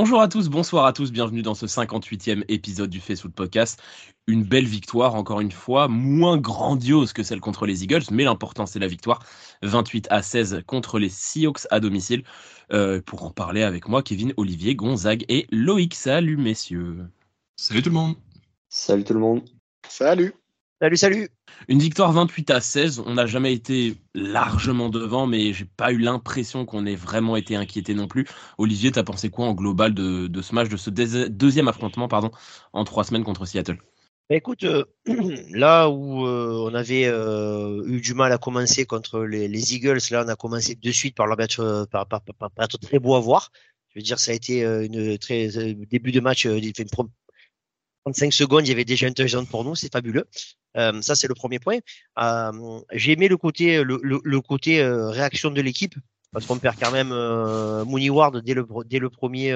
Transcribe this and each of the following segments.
Bonjour à tous, bonsoir à tous, bienvenue dans ce 58e épisode du Facebook Podcast. Une belle victoire, encore une fois, moins grandiose que celle contre les Eagles, mais l'important c'est la victoire. 28 à 16 contre les Seahawks à domicile. Euh, pour en parler avec moi, Kevin, Olivier, Gonzague et Loïc. Salut messieurs. Salut tout le monde. Salut tout le monde. Salut. Salut, salut. Une victoire 28 à 16. On n'a jamais été largement devant, mais j'ai pas eu l'impression qu'on ait vraiment été inquiété non plus. Olivier, t'as pensé quoi en global de, ce match, de ce deuxième affrontement, pardon, en trois semaines contre Seattle bah, écoute, euh, là où euh, on avait euh, eu du mal à commencer contre les, Eagles, là on a commencé de suite par, leur match, par, par, être très beau à voir. Je veux dire, ça a été une très début de match, une 35 secondes, il y avait déjà un touchdown pour nous, c'est fabuleux. Euh, ça, c'est le premier point. Euh, j'ai aimé le côté, le, le, côté euh, réaction de l'équipe. Parce qu'on perd quand même Mooney Ward dès le, dès le premier,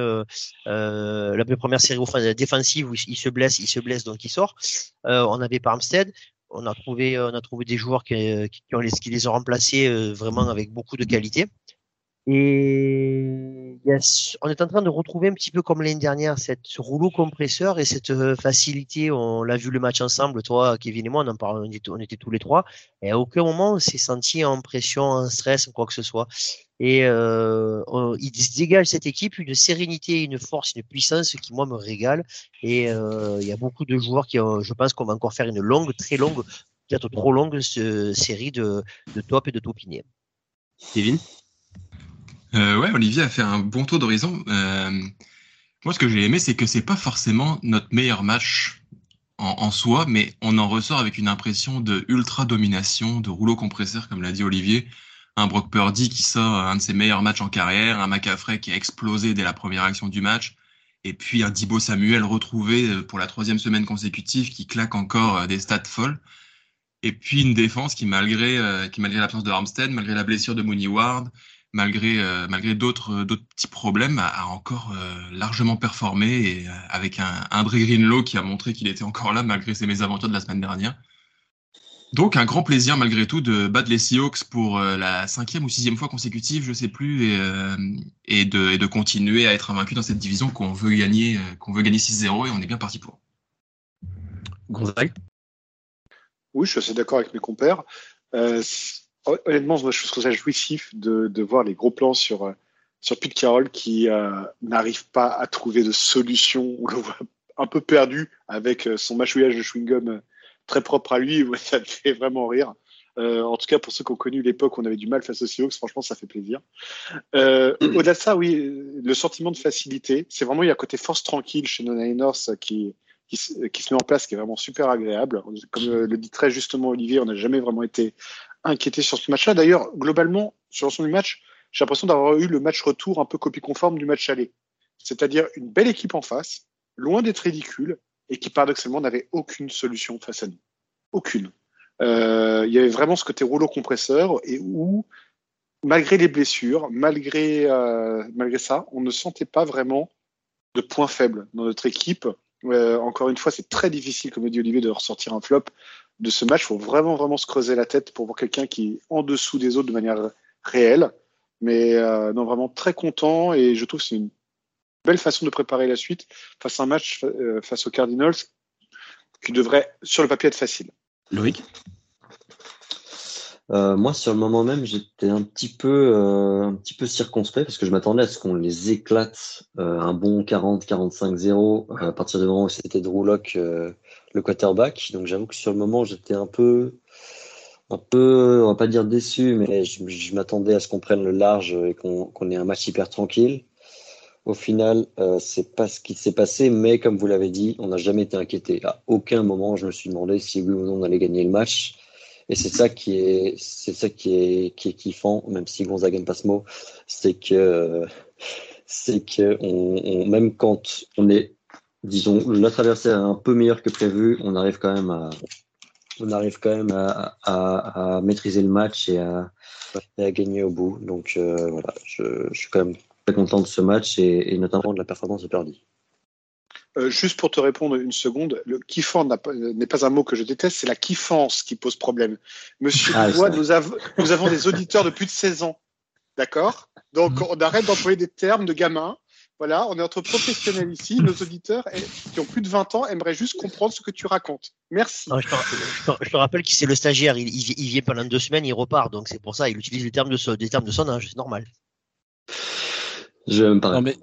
la première série défensive où il se blesse, il se blesse donc il sort. on avait pas Armstead, on a trouvé, on a trouvé des joueurs qui, qui, ont les, qui les ont remplacés vraiment avec beaucoup de qualité. Et on est en train de retrouver un petit peu comme l'année dernière cette, ce rouleau compresseur et cette euh, facilité. On l'a vu le match ensemble, toi, Kevin et moi, on en parlait, on était, tous les trois. Et à aucun moment on s'est senti en pression, en stress, quoi que ce soit. Et euh, il se dégage cette équipe une sérénité, une force, une puissance qui moi me régale. Et euh, il y a beaucoup de joueurs qui, je pense qu'on va encore faire une longue, très longue, peut-être trop longue série de, de top et de topiniers. Kevin? Euh, ouais, Olivier a fait un bon tour d'horizon. Euh, moi, ce que j'ai aimé, c'est que c'est pas forcément notre meilleur match en, en, soi, mais on en ressort avec une impression de ultra domination, de rouleau compresseur, comme l'a dit Olivier. Un Brock Purdy qui sort un de ses meilleurs matchs en carrière, un McAfee qui a explosé dès la première action du match, et puis un Dibo Samuel retrouvé euh, pour la troisième semaine consécutive qui claque encore euh, des stats folles. Et puis une défense qui, malgré, euh, qui malgré l'absence de Armstead, malgré la blessure de Mooney Ward, malgré euh, malgré d'autres euh, d'autres petits problèmes, a, encore euh, largement performé et avec un André Greenlow qui a montré qu'il était encore là malgré ses mésaventures de la semaine dernière. Donc un grand plaisir malgré tout de battre les Seahawks pour la cinquième ou sixième fois consécutive, je sais plus, et, et, de, et de continuer à être invaincu dans cette division qu'on veut gagner, qu'on veut gagner 6-0 et on est bien parti pour. Gonzague? Oui, je suis assez d'accord avec mes compères. Euh, honnêtement, je trouve ça jouissif de, de voir les gros plans sur, euh, sur Pete Carroll qui euh, n'arrive pas à trouver de solution. On le voit un peu perdu avec euh, son mâchouillage de chewing-gum très propre à lui. ça me fait vraiment rire. Euh, en tout cas, pour ceux qui ont connu l'époque où on avait du mal face aux Seahawks, franchement, ça fait plaisir. Euh, Au-delà de ça, oui, le sentiment de facilité, c'est vraiment il y a un côté force tranquille chez nos Niners qui, qui, qui, se met en place, qui est vraiment super agréable. Comme le dit très justement Olivier, on n'a jamais vraiment été inquiété sur ce match-là. D'ailleurs, globalement, sur l'ensemble du match, j'ai l'impression d'avoir eu le match retour un peu copie conforme du match aller. C'est-à-dire une belle équipe en face, loin d'être ridicule, et qui paradoxalement n'avait aucune solution face à nous. Aucune. Euh, il y avait vraiment ce côté rouleau compresseur et où, malgré les blessures, malgré, euh, malgré ça, on ne sentait pas vraiment de points faibles dans notre équipe. Euh, encore une fois, c'est très difficile, comme dit Olivier, de ressortir un flop de ce match. Il faut vraiment, vraiment se creuser la tête pour voir quelqu'un qui est en dessous des autres de manière réelle. Mais euh, non, vraiment très content et je trouve que c'est une belle façon de préparer la suite face à un match euh, face aux Cardinals qui devrait, sur le papier, être facile. Loïc? Euh, moi, sur le moment même, j'étais un petit peu, un petit peu circonspect parce que je m'attendais à ce qu'on les éclate un bon 40-45-0 à partir du moment où c'était Drew Locke le quarterback. Donc j'avoue que sur le moment, j'étais un peu, un peu, on va pas dire déçu, mais je, m'attendais à ce qu'on prenne le large et qu'on ait un match hyper tranquille. Au final, euh, c'est pas ce qui s'est passé, mais comme vous l'avez dit, on n'a jamais été inquiété. À aucun moment, je me suis demandé si oui ou non on allait gagner le match. Et c'est ça qui est, c'est ça qui est, qui est kiffant, même si Gonzaga n'aime pas ce mot, c'est que, c'est que on, même quand on est disons, notre adversaire est un peu meilleur que prévu. On arrive quand même à, on arrive quand même à, à, maîtriser le match et à, à, gagner au bout. Donc euh, voilà, je, je, suis quand même très content de ce match et, et notamment de la performance de Purdy. Euh, juste pour te répondre une seconde, le kiffant n'est pas un mot que je déteste, c'est la kiffance qui pose problème. Monsieur ah, nous, avons, nous avons des auditeurs de plus de 16 ans. D'accord? Donc, on arrête d'employer des termes de gamins Voilà, on est entre professionnels ici. Nos auditeurs qui ont plus de 20 ans aimeraient juste comprendre ce que tu racontes. Merci. Non, je, te, je te- je te rappelle qu'il c'est le stagiaire. Il, il, il vient pendant deux semaines, il repart. Donc c'est pour ça, il utilise les termes de, des termes de son âge. C'est normal. Je même pas Non, mais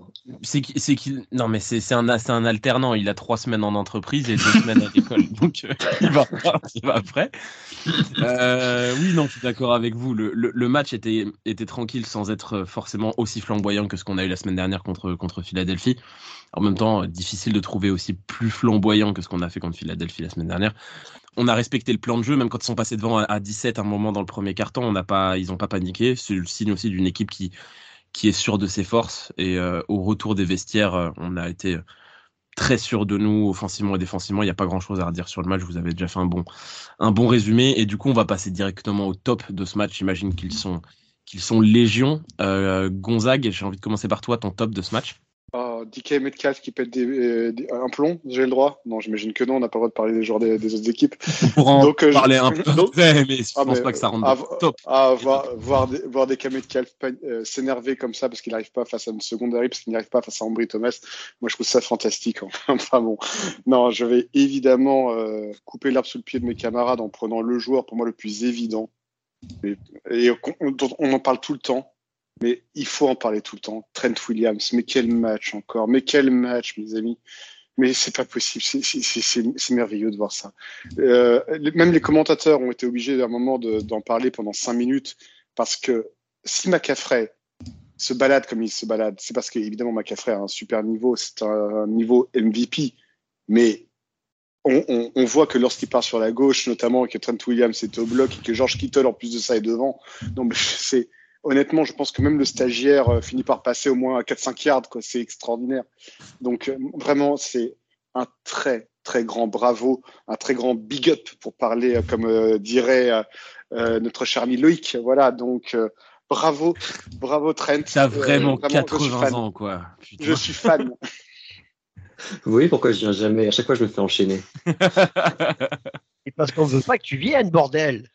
c'est qui- c'est qu'il non mais c'est un un alternant. Il a trois semaines en entreprise et deux semaines à l'école, donc euh, il va il va après. Euh, oui non, je suis d'accord avec vous. Le, le, le match était était tranquille sans être forcément aussi flamboyant que ce qu'on a eu la semaine dernière contre contre Philadelphie. En même temps, difficile de trouver aussi plus flamboyant que ce qu'on a fait contre Philadelphie la semaine dernière. On a respecté le plan de jeu, même quand ils sont passés devant à- à 17 à un moment dans le premier carton, on n'a pas, ils n'ont pas paniqué. C'est le signe aussi d'une équipe qui, qui est sûre de ses forces. Et euh, au retour des vestiaires, euh, on a été très sûr de nous, offensivement et défensivement. Il n'y a pas grand chose à redire sur le match. Vous avez déjà fait un bon, résumé. Et du coup, on va passer directement au top de ce match. J'imagine qu'ils sont, qu'ils sont légion. Euh, Gonzague, j'ai envie de commencer par toi, ton top de ce match. Oh, DK Metcalf qui pète des, euh, des- un plomb, j'ai le droit Non, j'imagine que non, on n'a pas le droit de parler des joueurs des, des autres équipes. On pourra en Donc, euh, je- parler un peu après, mais je Ah, pense mais, pas que ça rentre ah, le top. Ah, voir, voir, des, voir des Metcalf euh, s'énerver comme ça parce qu'il n'arrive pas face à une secondary, parce qu'il n'arrive pas face à Ambry Thomas, moi je trouve ça fantastique. Enfin bon, non, je vais évidemment euh, couper l'herbe sous le pied de mes camarades en prenant le joueur pour moi le plus évident et, et on, dont on en parle tout le temps. Mais il faut en parler tout le temps. Trent Williams, mais quel match encore, mais quel match, mes amis. Mais c'est pas possible, c'est- merveilleux de voir ça. Euh, même les commentateurs ont été obligés à un moment de- d'en parler pendant cinq minutes parce que si McCaffrey se balade comme il se balade, c'est parce qu'évidemment McCaffrey a un super niveau, c'est un niveau MVP, mais on, on- on voit que lorsqu'il part sur la gauche, notamment, que Trent Williams est au bloc et que George Kittle en plus de ça est devant, donc c'est honnêtement, je pense que même le stagiaire euh, finit par passer au moins à 4-5 yards. C'est extraordinaire. Donc euh, vraiment, c'est un très très grand bravo, un très grand big up pour parler euh, comme euh, dirait euh, notre cher ami Loïc. Voilà, donc euh, bravo, bravo Trent. T'as Euh, vraiment, suis 80 fan. ans, quoi. Putain. Je suis fan. Vous voyez pourquoi je viens jamais? À chaque fois, je me fais enchaîner. Et parce qu'on veut pas que tu viennes, bordel.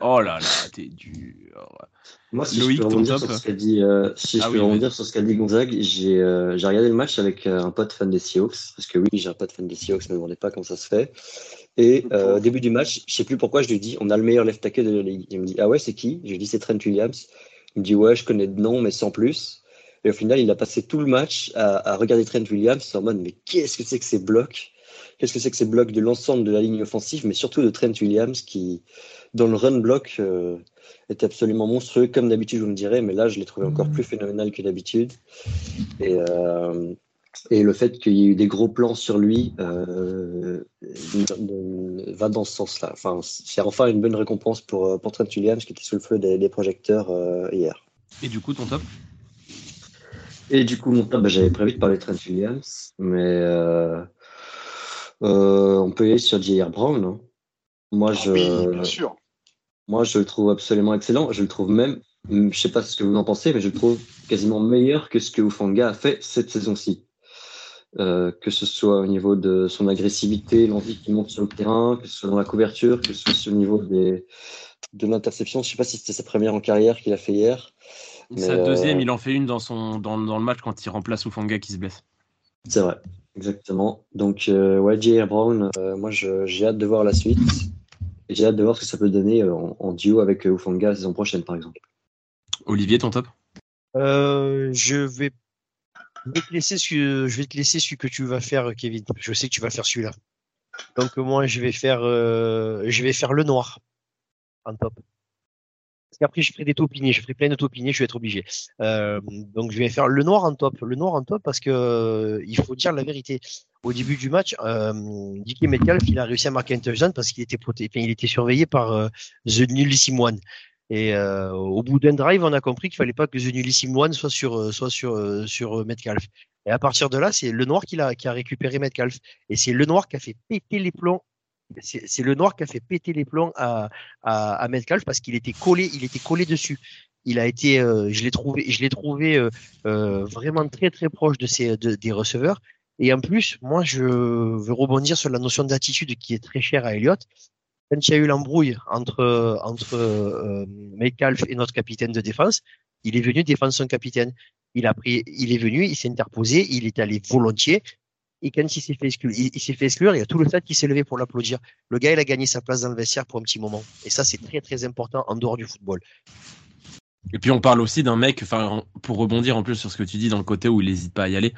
oh là là, t'es dur. Moi, si Loïc, je peux ton rebondir top sur ce qu'a dit, euh, si je Ah peux oui, rebondir sur ce qu'a dit Gonzague, j'ai euh, j'ai regardé le match avec euh, un pote fan des Seahawks, parce que oui, j'ai un pote fan des Seahawks, mais ne me demandez pas comment ça se fait. Et euh, au début du match, je sais plus pourquoi, je lui dis, on a le meilleur left tackle de la ligue. Il me dit, ah ouais, c'est qui? Je lui dis, c'est Trent Williams. Il me dit, ouais, je connais de nom, mais sans plus. Et au final, il a passé tout le match à, à regarder Trent Williams en mode, mais qu'est-ce que c'est que ces blocs? Qu'est-ce que c'est que ces blocs de l'ensemble de la ligne offensive, mais surtout de Trent Williams qui, dans le run block, euh, était absolument monstrueux, comme d'habitude, vous me direz, mais là, je l'ai trouvé encore plus phénoménal que d'habitude. Et, euh, et le fait qu'il y ait eu des gros plans sur lui euh, va dans ce sens-là. Enfin, c'est enfin une bonne récompense pour, euh, pour Trent Williams qui était sous le feu des, des projecteurs euh, hier. Et du coup, ton top? Et du coup, mon top, bah, j'avais prévu de parler de Trent Williams, mais euh, euh, on peut y aller sur J.R. Brown. hein. Moi, je, Ah oui, bien sûr. moi, je le trouve absolument excellent. Je le trouve même, je sais pas ce que vous en pensez, mais je le trouve quasiment meilleur que ce que Ufanga a fait cette saison-ci. Euh, que ce soit au niveau de son agressivité, l'envie qu'il monte sur le terrain, que ce soit dans la couverture, que ce soit au niveau des, de l'interception. Je sais pas si c'était sa première en carrière qu'il a fait hier. Sa euh, deuxième, il en fait une dans, son, dans, dans le match quand il remplace Ufanga qui se blesse. C'est vrai, exactement. Donc, euh, ouais, J.R. Brown, euh, moi, je- j'ai hâte de voir la suite. Et j'ai hâte de voir ce que ça peut donner euh, en, en duo avec Ufanga la saison prochaine, par exemple. Olivier, ton top? Euh, je vais, je vais te laisser ce, je vais te laisser celui que tu vas faire, Kevin. Je sais que tu vas faire celui-là. Donc moi, je vais faire, euh, je vais faire le noir en top. Qu'après, je ferai des topinés, je ferai plein de topinés, je vais être obligé. Euh, donc je vais faire le noir en top, le noir en top parce que euh, il faut dire la vérité. Au début du match, euh, Dicky Metcalf, il a réussi à marquer un touchdown parce qu'il était proté- enfin, il était surveillé par The Nullissime One. Et au bout d'un drive, on a compris qu'il fallait pas que The Nullissime One soit sur soit sur sur Metcalf. Et à partir de là, c'est le noir qui a qui a récupéré Metcalf. Et c'est le noir qui a fait péter les plombs. C'est le noir qui a fait péter les plombs à à, à Metcalf parce qu'il était collé, il était collé dessus. Il a été, euh, je l'ai trouvé, je l'ai trouvé euh, euh, vraiment très très proche de ses de- des receveurs. Et en plus, moi, je veux rebondir sur la notion d'attitude qui est très chère à Elliott. Quand il y a eu l'embrouille entre entre Metcalf et notre capitaine de défense, il est venu défendre son capitaine. Il a pris, il est venu, il s'est interposé, il est allé volontiers. Et quand il s'est fait exclure, il, s'est fait exclure, il y a tout le stade qui s'est levé pour l'applaudir. Le gars, il a gagné sa place dans le vestiaire pour un petit moment. Et ça, c'est très, très important en dehors du football. Et puis, on parle aussi d'un mec, pour rebondir en plus sur ce que tu dis dans le côté où il n'hésite pas à y aller.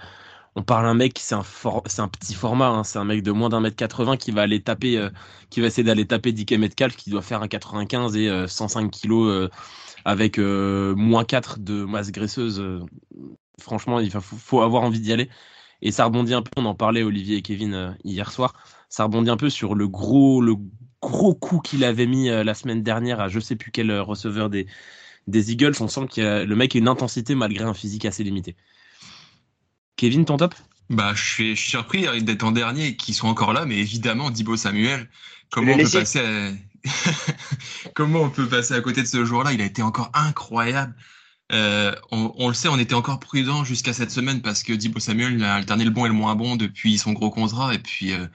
On parle d'un mec, c'est un, c'est un petit format, hein. c'est un mec de moins d'un mètre 80 qui va aller taper, euh, qui va essayer d'aller taper Dick Metcalf qui doit faire un 95 et 105 euh, kilos euh, avec moins 4 de masse graisseuse. franchement, il faut avoir envie d'y aller. Et ça rebondit un peu, on en parlait Olivier et Kevin euh, hier soir, ça rebondit un peu sur le gros, le gros coup qu'il avait mis euh, la semaine dernière à je sais plus quel euh, receveur des, des Eagles. On sent que le mec a une intensité malgré un physique assez limité. Kevin, ton top? Bah, je suis, surpris d'être en dernier et qu'ils soient encore là, mais évidemment, Dibo Samuel, comment on, peut passer à... comment on peut passer à côté de ce joueur-là? Il a été encore incroyable. Euh, on, le sait, on était encore prudent jusqu'à cette semaine parce que Dibo Samuel a alterné le bon et le moins bon depuis son gros contrat. Et puis, euh,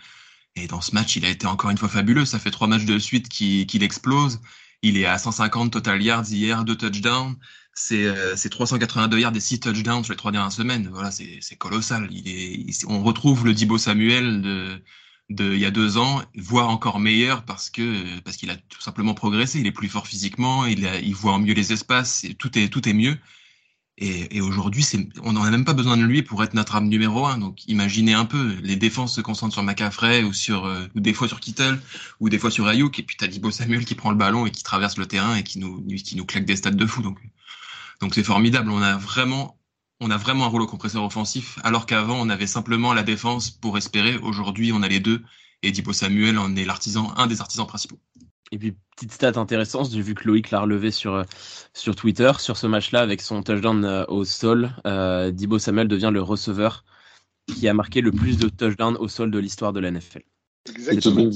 et dans ce match, il a été encore une fois fabuleux. Ça fait trois matchs de suite qu'il explose. Il est à 150 total yards hier, deux touchdowns. C'est 382 euh, yards et six touchdowns sur les trois dernières semaines. Voilà, c'est colossal. Il est, on retrouve le Dibo Samuel de, il y a deux ans, voire encore meilleur parce que parce qu'il a tout simplement progressé. Il est plus fort physiquement, il, il voit mieux les espaces, tout est tout est mieux. Et, et aujourd'hui, on n'en a même pas besoin de lui pour être notre âme numéro un. Donc, imaginez un peu, les défenses se concentrent sur McCaffrey ou sur euh, ou des fois sur Kittle ou des fois sur Ayuk, et puis t'as Dibo Samuel qui prend le ballon et qui traverse le terrain et qui nous qui nous claque des stats de fou. Donc, donc c'est formidable. On a vraiment on a vraiment un rouleau compresseur offensif, alors qu'avant, on avait simplement la défense pour espérer. Aujourd'hui, on a les deux. Et Dipo Samuel en est l'artisan, un des artisans principaux. Et puis, petite stat intéressante, j'ai vu que Loïc l'a relevé sur, euh, sur Twitter, sur ce match-là, avec son touchdown euh, au sol. Euh, Dibo Samuel devient le receveur qui a marqué le plus de touchdowns au sol de l'histoire de la NFL. Exactement.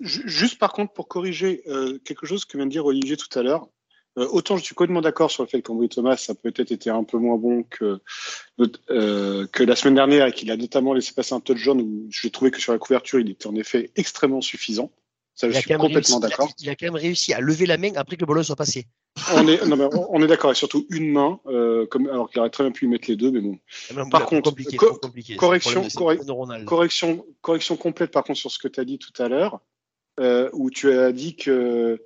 juste par contre, pour corriger quelque chose que vient de dire Olivier tout à l'heure, euh, autant je suis complètement d'accord sur le fait qu'Ambry Thomas ça peut-être été un peu moins bon que euh, que la semaine dernière et qu'il a notamment laissé passer un touchdown où j'ai trouvé que sur la couverture il était en effet extrêmement suffisant. Ça, je suis complètement d'accord. Il, a quand même réussi à lever la main après que le ballon soit passé. On est, non, mais on est d'accord, et surtout une main, euh, comme, alors qu'il aurait très bien pu y mettre les deux, mais bon. par contre, correction, correction, correction complète par contre sur ce que tu as dit tout à l'heure, où tu as dit que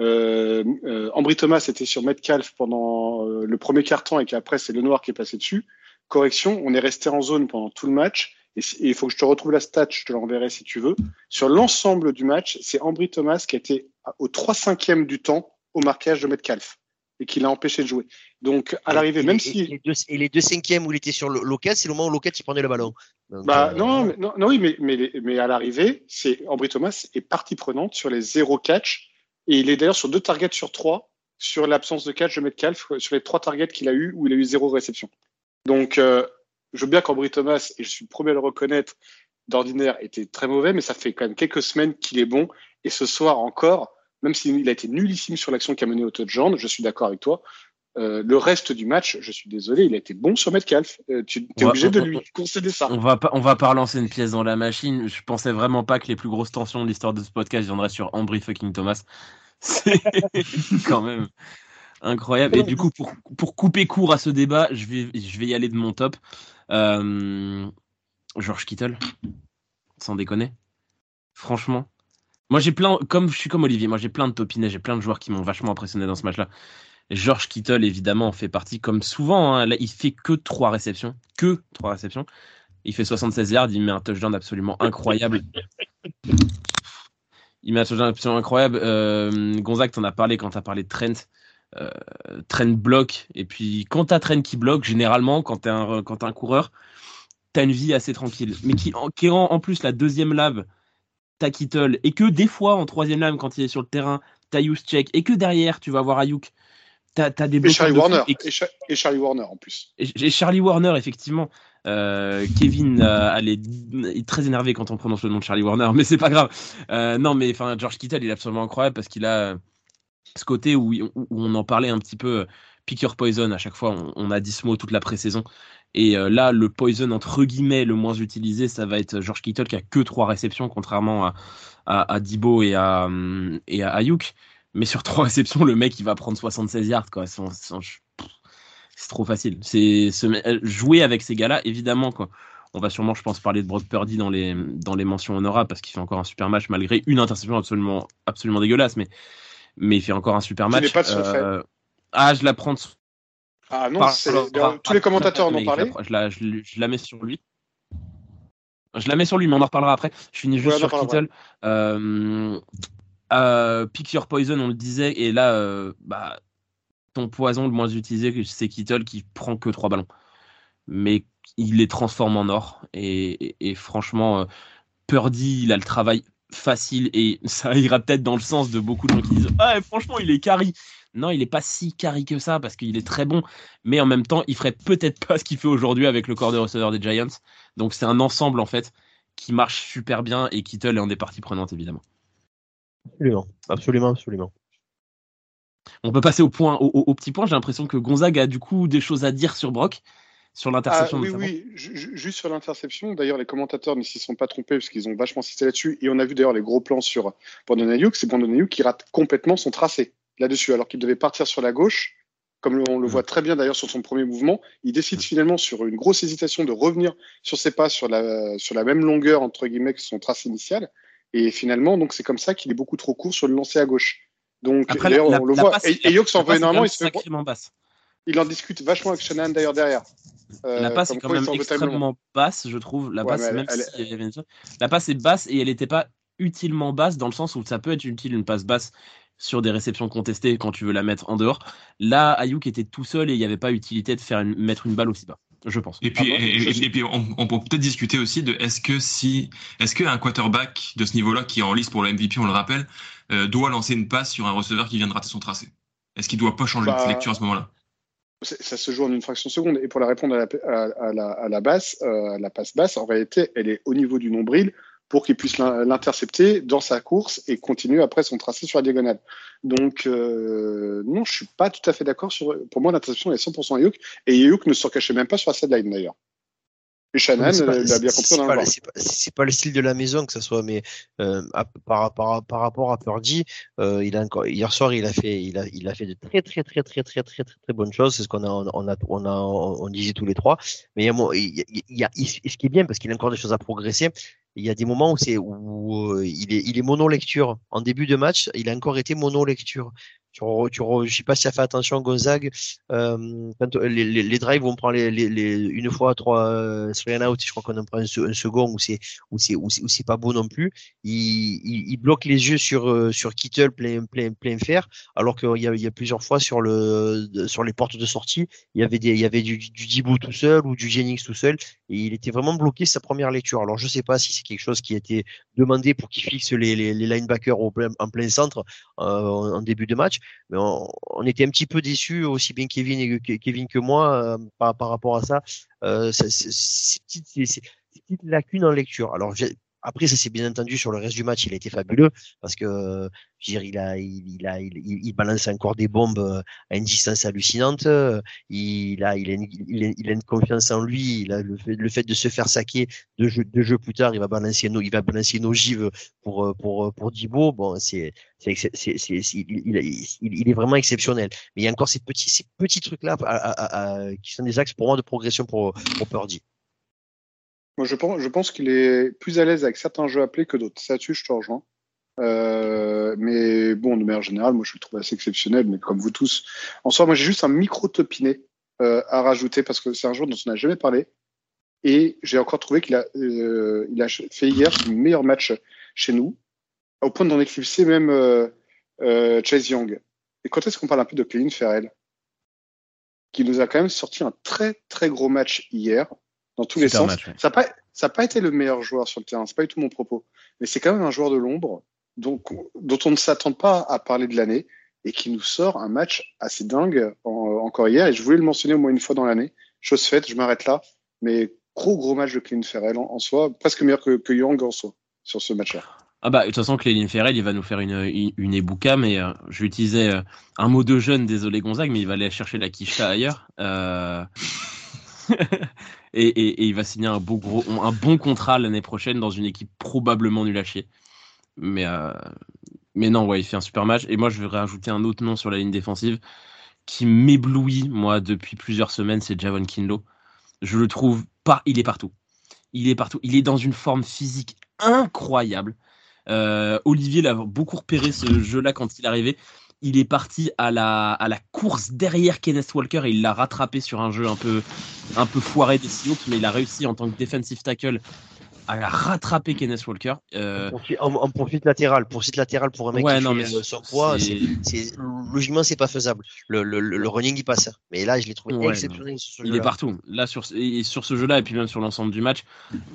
euh, euh, Ambry Thomas était sur Metcalf pendant euh, le premier quart-temps et qu'après c'est le noir qui est passé dessus. Correction, on est resté en zone pendant tout le match. Et il faut que je te retrouve la stat, je te l'enverrai si tu veux. Sur l'ensemble du match, c'est Ambry Thomas qui a été au 3 5 du temps au marquage de Metcalf et qui l'a empêché de jouer. Donc, à l'arrivée, même si. Et les, deux, et les deux cinquièmes où il était sur le local, c'est le moment où Loquet il prenait le ballon. bah, euh, non, mais, non, non, oui, mais, mais, mais à l'arrivée, c'est Ambry Thomas est partie prenante sur les zéro catch et il est d'ailleurs sur deux targets sur trois sur l'absence de catch de Metcalf, sur les trois targets qu'il a eu où il a eu zéro réception. Donc, euh, je veux bien qu'Ambry Thomas, et je suis le premier à le reconnaître, d'ordinaire était très mauvais, mais ça fait quand même quelques semaines qu'il est bon. Et ce soir encore, même s'il a été nullissime sur l'action qui a mené au touchdown, je suis d'accord avec toi. Euh, le reste du match, je suis désolé, il a été bon sur Metcalf. Euh, tu es obligé de lui concéder ça. On va pas, on va pas relancer une pièce dans la machine. Je pensais vraiment pas que les plus grosses tensions de l'histoire de ce podcast viendraient sur Ambry fucking Thomas. C'est quand même incroyable. Et du coup, pour, pour, couper court à ce débat, je vais, je vais y aller de mon top. Euh, George Kittle, sans déconner. Franchement. Moi, j'ai plein, comme je suis comme Olivier, moi j'ai plein de topinets, j'ai plein de joueurs qui m'ont vachement impressionné dans ce match-là. George Kittle, évidemment, fait partie, comme souvent, hein, là, il fait que trois réceptions. Que trois réceptions. Il fait 76 yards, il met un touchdown absolument incroyable. Il met un touchdown absolument incroyable. Euh, Gonzague, t'en as parlé quand t'as parlé de Trent. Euh, Trent bloque. Et puis, quand t'as Trent qui bloque, généralement, quand t'es un, un coureur, t'as une vie assez tranquille. Mais qui, qui rend en plus la deuxième lave, t'as Kittle. Et que des fois, en troisième lave, quand il est sur le terrain, t'as check Et que derrière, tu vas voir Ayuk et Charlie Warner. Et... Charlie Warner en plus. Et, Charlie Warner, effectivement. Euh, Kevin euh, est très énervé quand on prononce le nom de Charlie Warner, mais c'est pas grave. Euh, non, mais enfin, George Kittle, il est absolument incroyable parce qu'il a ce côté où, on en parlait un petit peu, pick your poison à chaque fois. On, a dit ce mot toute la pré-saison. Et là, le poison entre guillemets le moins utilisé, ça va être George Kittle qui a que trois réceptions, contrairement à, à, à Dibo et à, et à Ayuk mais sur trois réceptions, le mec, il va prendre 76 yards, quoi. c'est trop facile. C'est jouer avec ces gars-là, évidemment quoi. On va sûrement, je pense, parler de Brock Purdy dans les, dans les mentions honorables parce qu'il fait encore un super match malgré une interception absolument, absolument dégueulasse, mais, mais il fait encore un super match. Pas de ah, je la prends. Ah non, tous les commentateurs en ont parlé. Je la, je la mets sur lui. Je la mets sur lui, mais on en reparlera après. Je finis juste sur Kittle. Euh, euh, pick your poison, on le disait, et là, euh, bah, ton poison le moins utilisé, c'est Kittle qui prend que trois ballons. Mais il les transforme en or. Et, franchement, Purdy, il a le travail facile et ça ira peut-être dans le sens de beaucoup de gens qui disent ah, franchement, il est carry. Non, il n'est pas si carry que ça parce qu'il est très bon, mais en même temps, il ferait peut-être pas ce qu'il fait aujourd'hui avec le corps de receveur des Giants. Donc c'est un ensemble en fait qui marche super bien et Kittle est en des parties prenantes évidemment. Absolument, absolument, absolument. On peut passer au point, au, petit point. J'ai l'impression que Gonzague a du coup des choses à dire sur Brock, sur l'interception. Ah, oui, oui, juste sur l'interception. D'ailleurs, les commentateurs ne s'y sont pas trompés parce qu'ils ont vachement insisté là-dessus. Et on a vu d'ailleurs les gros plans sur Brandon Ayuk. C'est Brandon Ayuk qui rate complètement son tracé là-dessus, alors qu'il devait partir sur la gauche comme on le voit très bien d'ailleurs sur son premier mouvement, il décide finalement sur une grosse hésitation de revenir sur ses pas sur la, sur la même longueur entre guillemets que son trace initial. Et finalement, donc c'est comme ça qu'il est beaucoup trop court sur le lancer à gauche. Donc d'ailleurs, on le voit. et, Yoke s'en va énormément. Il, se basse. il en discute vachement avec Shannon d'ailleurs derrière. Euh, la passe est quand même extrêmement basse, je trouve. La passe, même si la passe est basse et elle n'était pas utilement basse dans le sens où ça peut être utile une passe basse sur des réceptions contestées quand tu veux la mettre en dehors. Là, Ayuk était tout seul et il n'y avait pas utilité de faire mettre une balle aussi bas. Je pense. Et puis, et, puis on, peut peut-être discuter aussi de est-ce que si, est-ce qu'un quarterback de ce niveau-là, qui est en liste pour le MVP, on le rappelle, euh, doit lancer une passe sur un receveur qui vient de rater son tracé? Est-ce qu'il doit pas changer de bah, lecture à ce moment-là? ça se joue en une fraction de seconde. Et pour la répondre à la, à, la, à la basse, euh, la passe basse, en réalité, elle est au niveau du nombril pour qu'il puisse l'intercepter dans sa course et continuer après son tracé sur la diagonale. Donc, euh, non, je suis pas tout à fait d'accord sur. Pour moi, l'interception est 100% Ayuk et Ayuk ne se cachait même pas sur la sideline d'ailleurs. Et Shannon l'a bien compris C'est pas, le style de la maison que ça soit, mais euh, par, par, par, rapport à Purdy, euh, il a encore, hier soir, il a fait, il a, il a fait de très, très, très, très, très, très, très, très bonnes choses. C'est ce qu'on a, on a, on a, on disait tous les trois. Mais il y a, il y a, ce qui est bien parce qu'il a encore des choses à progresser il y a des moments où c'est où euh, il est il est mono lecture. En début de match il a encore été mono lecture. Tu, tu, je sais pas si ça fait attention Gonzague euh, quand les, les, les, drives on prend les, les, une fois trois euh, out je crois qu'on en prend un, second où c'est où c'est où c'est pas beau non plus. Il, il, il, bloque les yeux sur euh, sur Kittle plein plein plein fer alors qu'il y a, il y a plusieurs fois sur le sur les portes de sortie il y avait des il y avait du, du Dibou tout seul ou du Jennings tout seul. Et il était vraiment bloqué sa première lecture. Alors je sais pas si c'est quelque chose qui a été demandé pour qu'il fixe les, les, les linebackers en plein centre euh, en, début de match mais on, on, était un petit peu déçus, aussi bien Kevin, et, Kevin que moi, euh, par, par rapport à ça. Euh, ces petites lacunes en lecture. Alors, après, ça c'est bien entendu sur le reste du match, il a été fabuleux parce que je veux dire, il a, il, a, il, il, balance encore des bombes euh, à une distance hallucinante. Il a, il a, une, il a, une confiance en lui. Le, fait, de se faire saquer deux jeux, plus tard, il va balancer nos, il va balancer nos gives pour pour pour Dibo. Bon, c'est, c'est, c'est, il, est vraiment exceptionnel. Mais il y a encore ces petits, ces petits trucs là qui sont des axes pour moi de progression pour pour Purdy. Moi, je pense, je pense qu'il est plus à l'aise avec certains jeux appelés que d'autres. Ça, dessus je te rejoins. Euh, mais bon, de manière générale, moi, je le trouve assez exceptionnel. Mais comme vous tous, en soi, moi, j'ai juste un micro topiné euh, à rajouter parce que c'est un joueur dont on n'a jamais parlé. Et j'ai encore trouvé qu'il a, euh, il a fait hier son meilleur match chez nous, au point d'en éclipser même euh, euh, Chase Young. Et quand est-ce qu'on parle un peu de Cléline Ferrell, qui nous a quand même sorti un très très gros match hier dans tous les sens. Ça n'a pas, pas été le meilleur joueur sur le terrain, c'est pas du tout mon propos, mais c'est quand même un joueur de l'ombre donc, dont on ne s'attend pas à parler de l'année et qui nous sort un match assez dingue encore hier. Et je voulais le mentionner au moins une fois dans l'année. Chose faite, je m'arrête là. Mais gros gros match de Clean Ferrell en, soi, presque meilleur que, que Young en soi sur ce match-là. Ah bah de toute façon Cléline Ferrell il va nous faire une, une, une ébouka mais euh, utiliser euh, un mot de jeune désolé Gonzague mais il va aller chercher la quicha ailleurs euh... et, il va signer un, beau gros, un bon contrat l'année prochaine dans une équipe probablement nulle à chier. Mais, euh, mais non, ouais, il fait un super match. Et moi, je vais rajouter un autre nom sur la ligne défensive qui m'éblouit, moi, depuis plusieurs semaines, c'est Javon Kinlo. Je le trouve pas, il est partout. Il est partout. Il est dans une forme physique incroyable. Euh, Olivier l'a beaucoup repéré ce jeu-là quand il est arrivé. Il est parti à la, à la course derrière Kenneth Walker et il l'a rattrapé sur un jeu un peu, un peu foiré des Seahawks, mais il a réussi en tant que defensive tackle à rattraper Kenneth Walker. Euh... En, profite latéral, pour site latéral pour un mec qui fait euh, son poids, c'est logiquement c'est pas faisable. Le, le, le, running il passe, mais là je l'ai trouvé exceptionnel. Sur ce il est partout. Là sur sur ce jeu-là et puis même sur l'ensemble du match,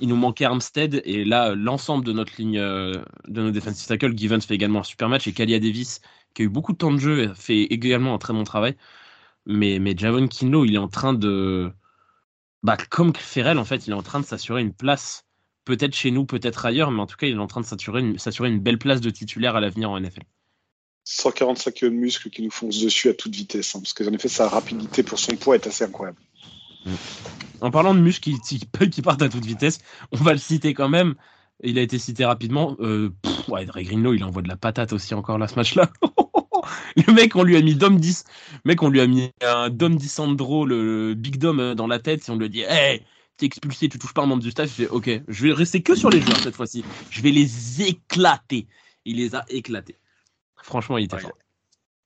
il nous manquait Armstead et là l'ensemble de notre ligne euh, de nos defensive tackles, Givens fait également un super match et Kalia Davis qui a eu beaucoup de temps de jeu fait également un très bon travail. Mais mais Javon Kinlo, il est en train de bah, comme Ferrell en fait, il est en train de s'assurer une place peut-être chez nous, peut-être ailleurs, mais en tout cas, il est en train de s'assurer une, une, belle place de titulaire à l'avenir en NFL. 145 kg de muscles qui nous foncent dessus à toute vitesse, hein, parce qu'en effet, sa rapidité pour son poids est assez incroyable. En parlant de muscles qui, qui, partent à toute vitesse, on va le citer quand même. Il a été cité rapidement. Euh, ouais, Greenlow, il envoie de la patate aussi encore là, ce match-là. le mec, on lui a mis Dom 10. Mec, on lui a mis un Dom Sandro, le, Big Dom euh, dans la tête, et on lui a dit Hey, expulsé, tu touches pas un membre du staff. Je fais, ok, je vais rester que sur les joueurs cette fois-ci. Je vais les éclater. Il les a éclatés. Franchement, il était fort.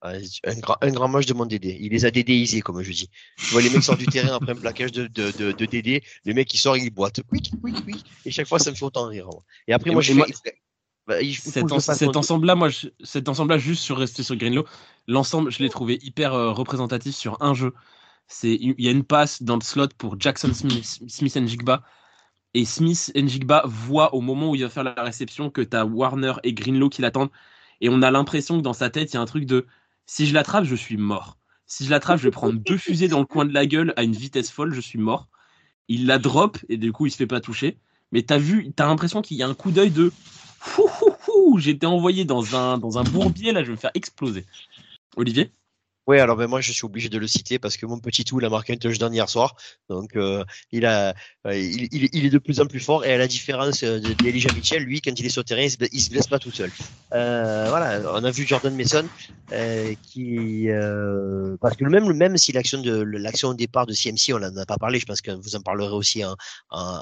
Un grand, un grand match de mon Dédé. Il les a dédéisés, comme je dis. Tu vois, les mecs sortent du terrain après un plaquage de, de, de, de Dédé. Le mec, il sort, il boite. Quick, quick, quick. Et chaque fois, ça me fait autant rire. Et après, moi, je bah, cet, ensemble-là, moi, cet ensemble-là, juste sur rester sur Greenlow, l'ensemble, je l'ai trouvé hyper euh, représentatif sur un jeu c'est il y a une passe dans le slot pour Jackson Smith, Smith Njigba et Smith Njigba voit au moment où il va faire la réception que tu as Warner et Greenlow qui l'attendent et on a l'impression que dans sa tête il y a un truc de si je l'attrape je suis mort. Si je l'attrape je vais prendre deux fusées dans le coin de la gueule à une vitesse folle je suis mort. Il la drop et du coup il se fait pas toucher. Mais t'as vu t'as l'impression qu'il y a un coup d'œil de j'étais envoyé dans un dans un bourbier là je vais me faire exploser. Olivier? Oui, alors ben moi je suis obligé de le citer parce que mon petit tout a marqué un touchdown hier soir, donc euh, il a, euh, il, il, est de plus en plus fort et à la différence d'Elijah Mitchell, lui quand il est sur le terrain il se, se blesse pas tout seul. Euh, voilà, on a vu Jordan Mason euh, qui, euh, parce que même même si l'action de l'action au départ de CMC on en a pas parlé, je pense que vous en parlerez aussi en, en,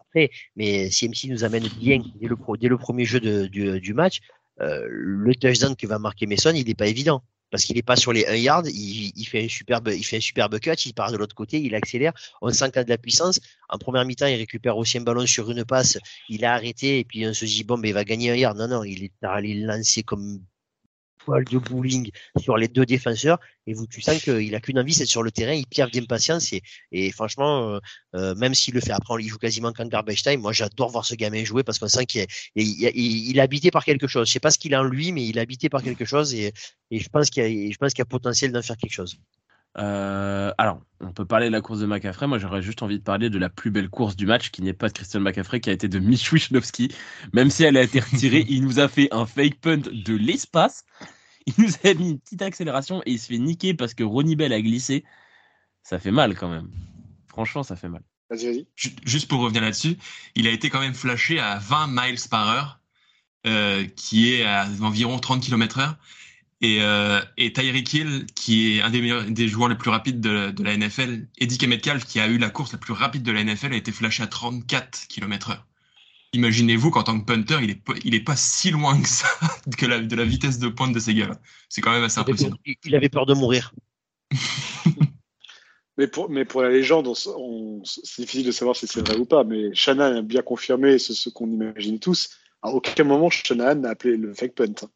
après, mais CMC nous amène bien dès le, dès le premier jeu de, du, du match. Euh, le touchdown que va marquer Mason, il n'est pas évident parce qu'il n'est pas sur les 1 yard, il, fait un superbe, il cut, il part de l'autre côté, il accélère, on sent qu'il a de la puissance. En première mi-temps, il récupère aussi un ballon sur une passe, il a arrêté et puis on se dit bon, ben, il va gagner un yard. Non, non, il est allé lancer comme de bowling sur les deux défenseurs et vous tu sens qu'il a qu'une envie c'est sur le terrain il perd d'impatience et, et franchement euh, euh, même s'il le fait après il joue quasiment qu'en garbage time moi j'adore voir ce gamin jouer parce qu'on sent qu'il est, il, habité par quelque chose. Je sais pas ce qu'il a en lui mais il est habité par quelque chose et, et je pense qu'il a, je pense qu'il y a potentiel d'en faire quelque chose euh, alors, on peut parler de la course de McAffrey. Moi, j'aurais juste envie de parler de la plus belle course du match, qui n'est pas de Christian McAffrey, qui a été de Mitch Wisnowski. Même si elle a été retirée, il nous a fait un fake punt de l'espace. Il nous a mis une petite accélération et il se fait niquer parce que Ronnie Bell a glissé. Ça fait mal quand même. Franchement, ça fait mal. Vas-y, vas-y. Juste pour revenir là-dessus, il a été quand même flashé à 20 miles par heure, euh, qui est à environ 30 km heure. Et, euh, et Tyreek Hill, qui est un des, meilleurs, des joueurs les plus rapides de, de la NFL, Eddie Metcalf, qui a eu la course la plus rapide de la NFL, a été flashé à 34 km heure. Imaginez-vous qu'en tant que punter, il est pas, il est pas si loin que ça que la, de la vitesse de pointe de ces gars-là. C'est quand même assez impressionnant. Il avait peur de mourir. mais, pour, mais pour la légende, c'est difficile de savoir si c'est vrai ou pas, mais Shannon a bien confirmé ce, ce qu'on imagine tous. À aucun moment, Shannon n'a appelé le fake punt.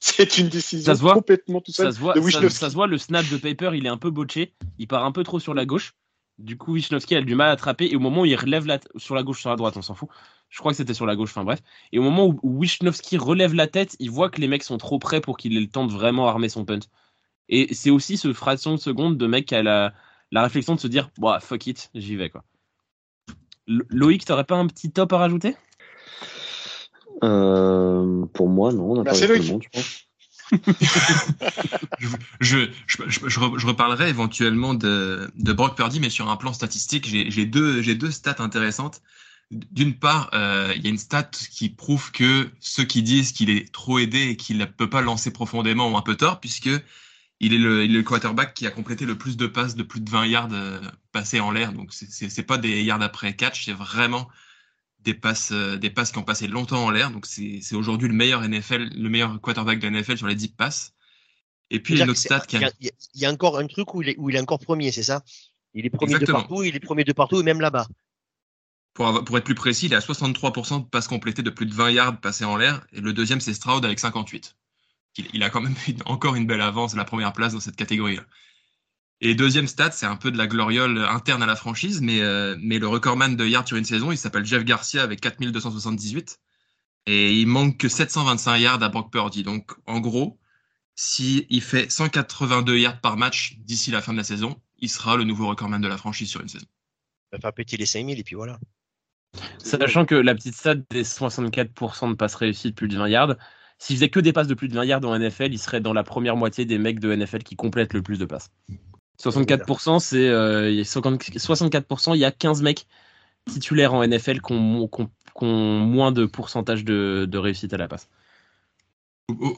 C'est une décision complètement tout seul. Ça se, voit, ça, ça se voit, le snap de Paper, il est un peu botché. Il part un peu trop sur la gauche. Du coup, Wisnowski a du mal à attraper. Et au moment où il relève la sur la gauche, sur la droite, on s'en fout. Je crois que c'était sur la gauche, enfin bref. Et au moment où, Wisnowski relève la tête, il voit que les mecs sont trop près pour qu'il ait le temps de vraiment armer son punt. Et c'est aussi ce fraction de seconde de mec qui a la, la réflexion de se dire, bah, fuck it, j'y vais, quoi. Loïc, t'aurais pas un petit top à rajouter? Euh, Pour moi, non. On a bah, le monde, je pense. je, je, je, je, reparlerai éventuellement de, de Brock Purdy, mais sur un plan statistique, j'ai deux, deux stats intéressantes. D'une part, euh, il y a une stat qui prouve que ceux qui disent qu'il est trop aidé et qu'il ne peut pas lancer profondément ont un peu tort, puisque il est, le, il est le quarterback qui a complété le plus de passes de plus de 20 yards euh, passées en l'air. Donc, c'est pas des yards après catch, c'est vraiment des passes, euh, des passes qui ont passé longtemps en l'air. Donc, c'est aujourd'hui le meilleur NFL, le meilleur quarterback de la NFL sur les 10 passes. Et puis, il y a une autre stat qui a... Il y a encore un truc où il est, où il est encore premier, c'est ça? Il est premier de partout, il est premier de partout et même là-bas. Pour, pour, être plus précis, il a 63% de passes complétées de plus de 20 yards passées en l'air. Et le deuxième, c'est Stroud avec 58. Il, il, a quand même encore une belle avance, la première place dans cette catégorie-là. Et deuxième stat, c'est un peu de la gloriole interne à la franchise, mais, euh, mais le recordman de yards sur une saison, il s'appelle Jeff Garcia avec 4278. Et il manque que 725 yards à Brock Purdy. Donc, en gros, s'il il fait 182 yards par match d'ici la fin de la saison, il sera le nouveau recordman de la franchise sur une saison. Il va faire péter les 5000 et puis voilà. Sachant que la petite stat des 64% de passes réussies de plus de 20 yards, s'il faisait que des passes de plus de 20 yards en NFL, il serait dans la première moitié des mecs de NFL qui complètent le plus de passes. 64%, c'est euh, 64%, il y a 15 mecs titulaires en NFL qui ont, moins de pourcentage de, réussite à la passe.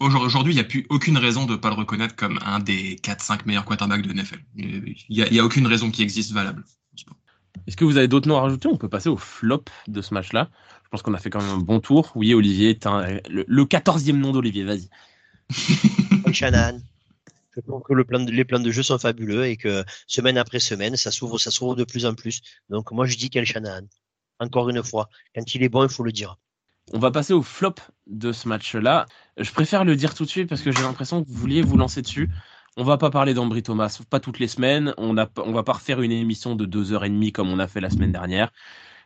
Aujourd'hui, il n'y a plus aucune raison de ne pas le reconnaître comme un des 4-5 meilleurs quarterbacks de NFL. Il n'y a, a, aucune raison qui existe valable. Est-ce que vous avez d'autres noms à rajouter? On peut passer au flop de ce match-là. Je pense qu'on a fait quand même un bon tour. Oui, Olivier, le, 14e nom d'Olivier, vas-y. Shannon. Je pense que les plans de jeu sont fabuleux et que semaine après semaine, ça s'ouvre, ça s'ouvre de plus en plus. Donc moi, je dis quel Shanahan. Encore une fois, quand il est bon, il faut le dire. On va passer au flop de ce match-là. Je préfère le dire tout de suite parce que j'ai l'impression que vous vouliez vous lancer dessus. On va pas parler d'Ambry Thomas, pas toutes les semaines. On a, on va pas refaire une émission de deux heures et demie comme on a fait la semaine dernière.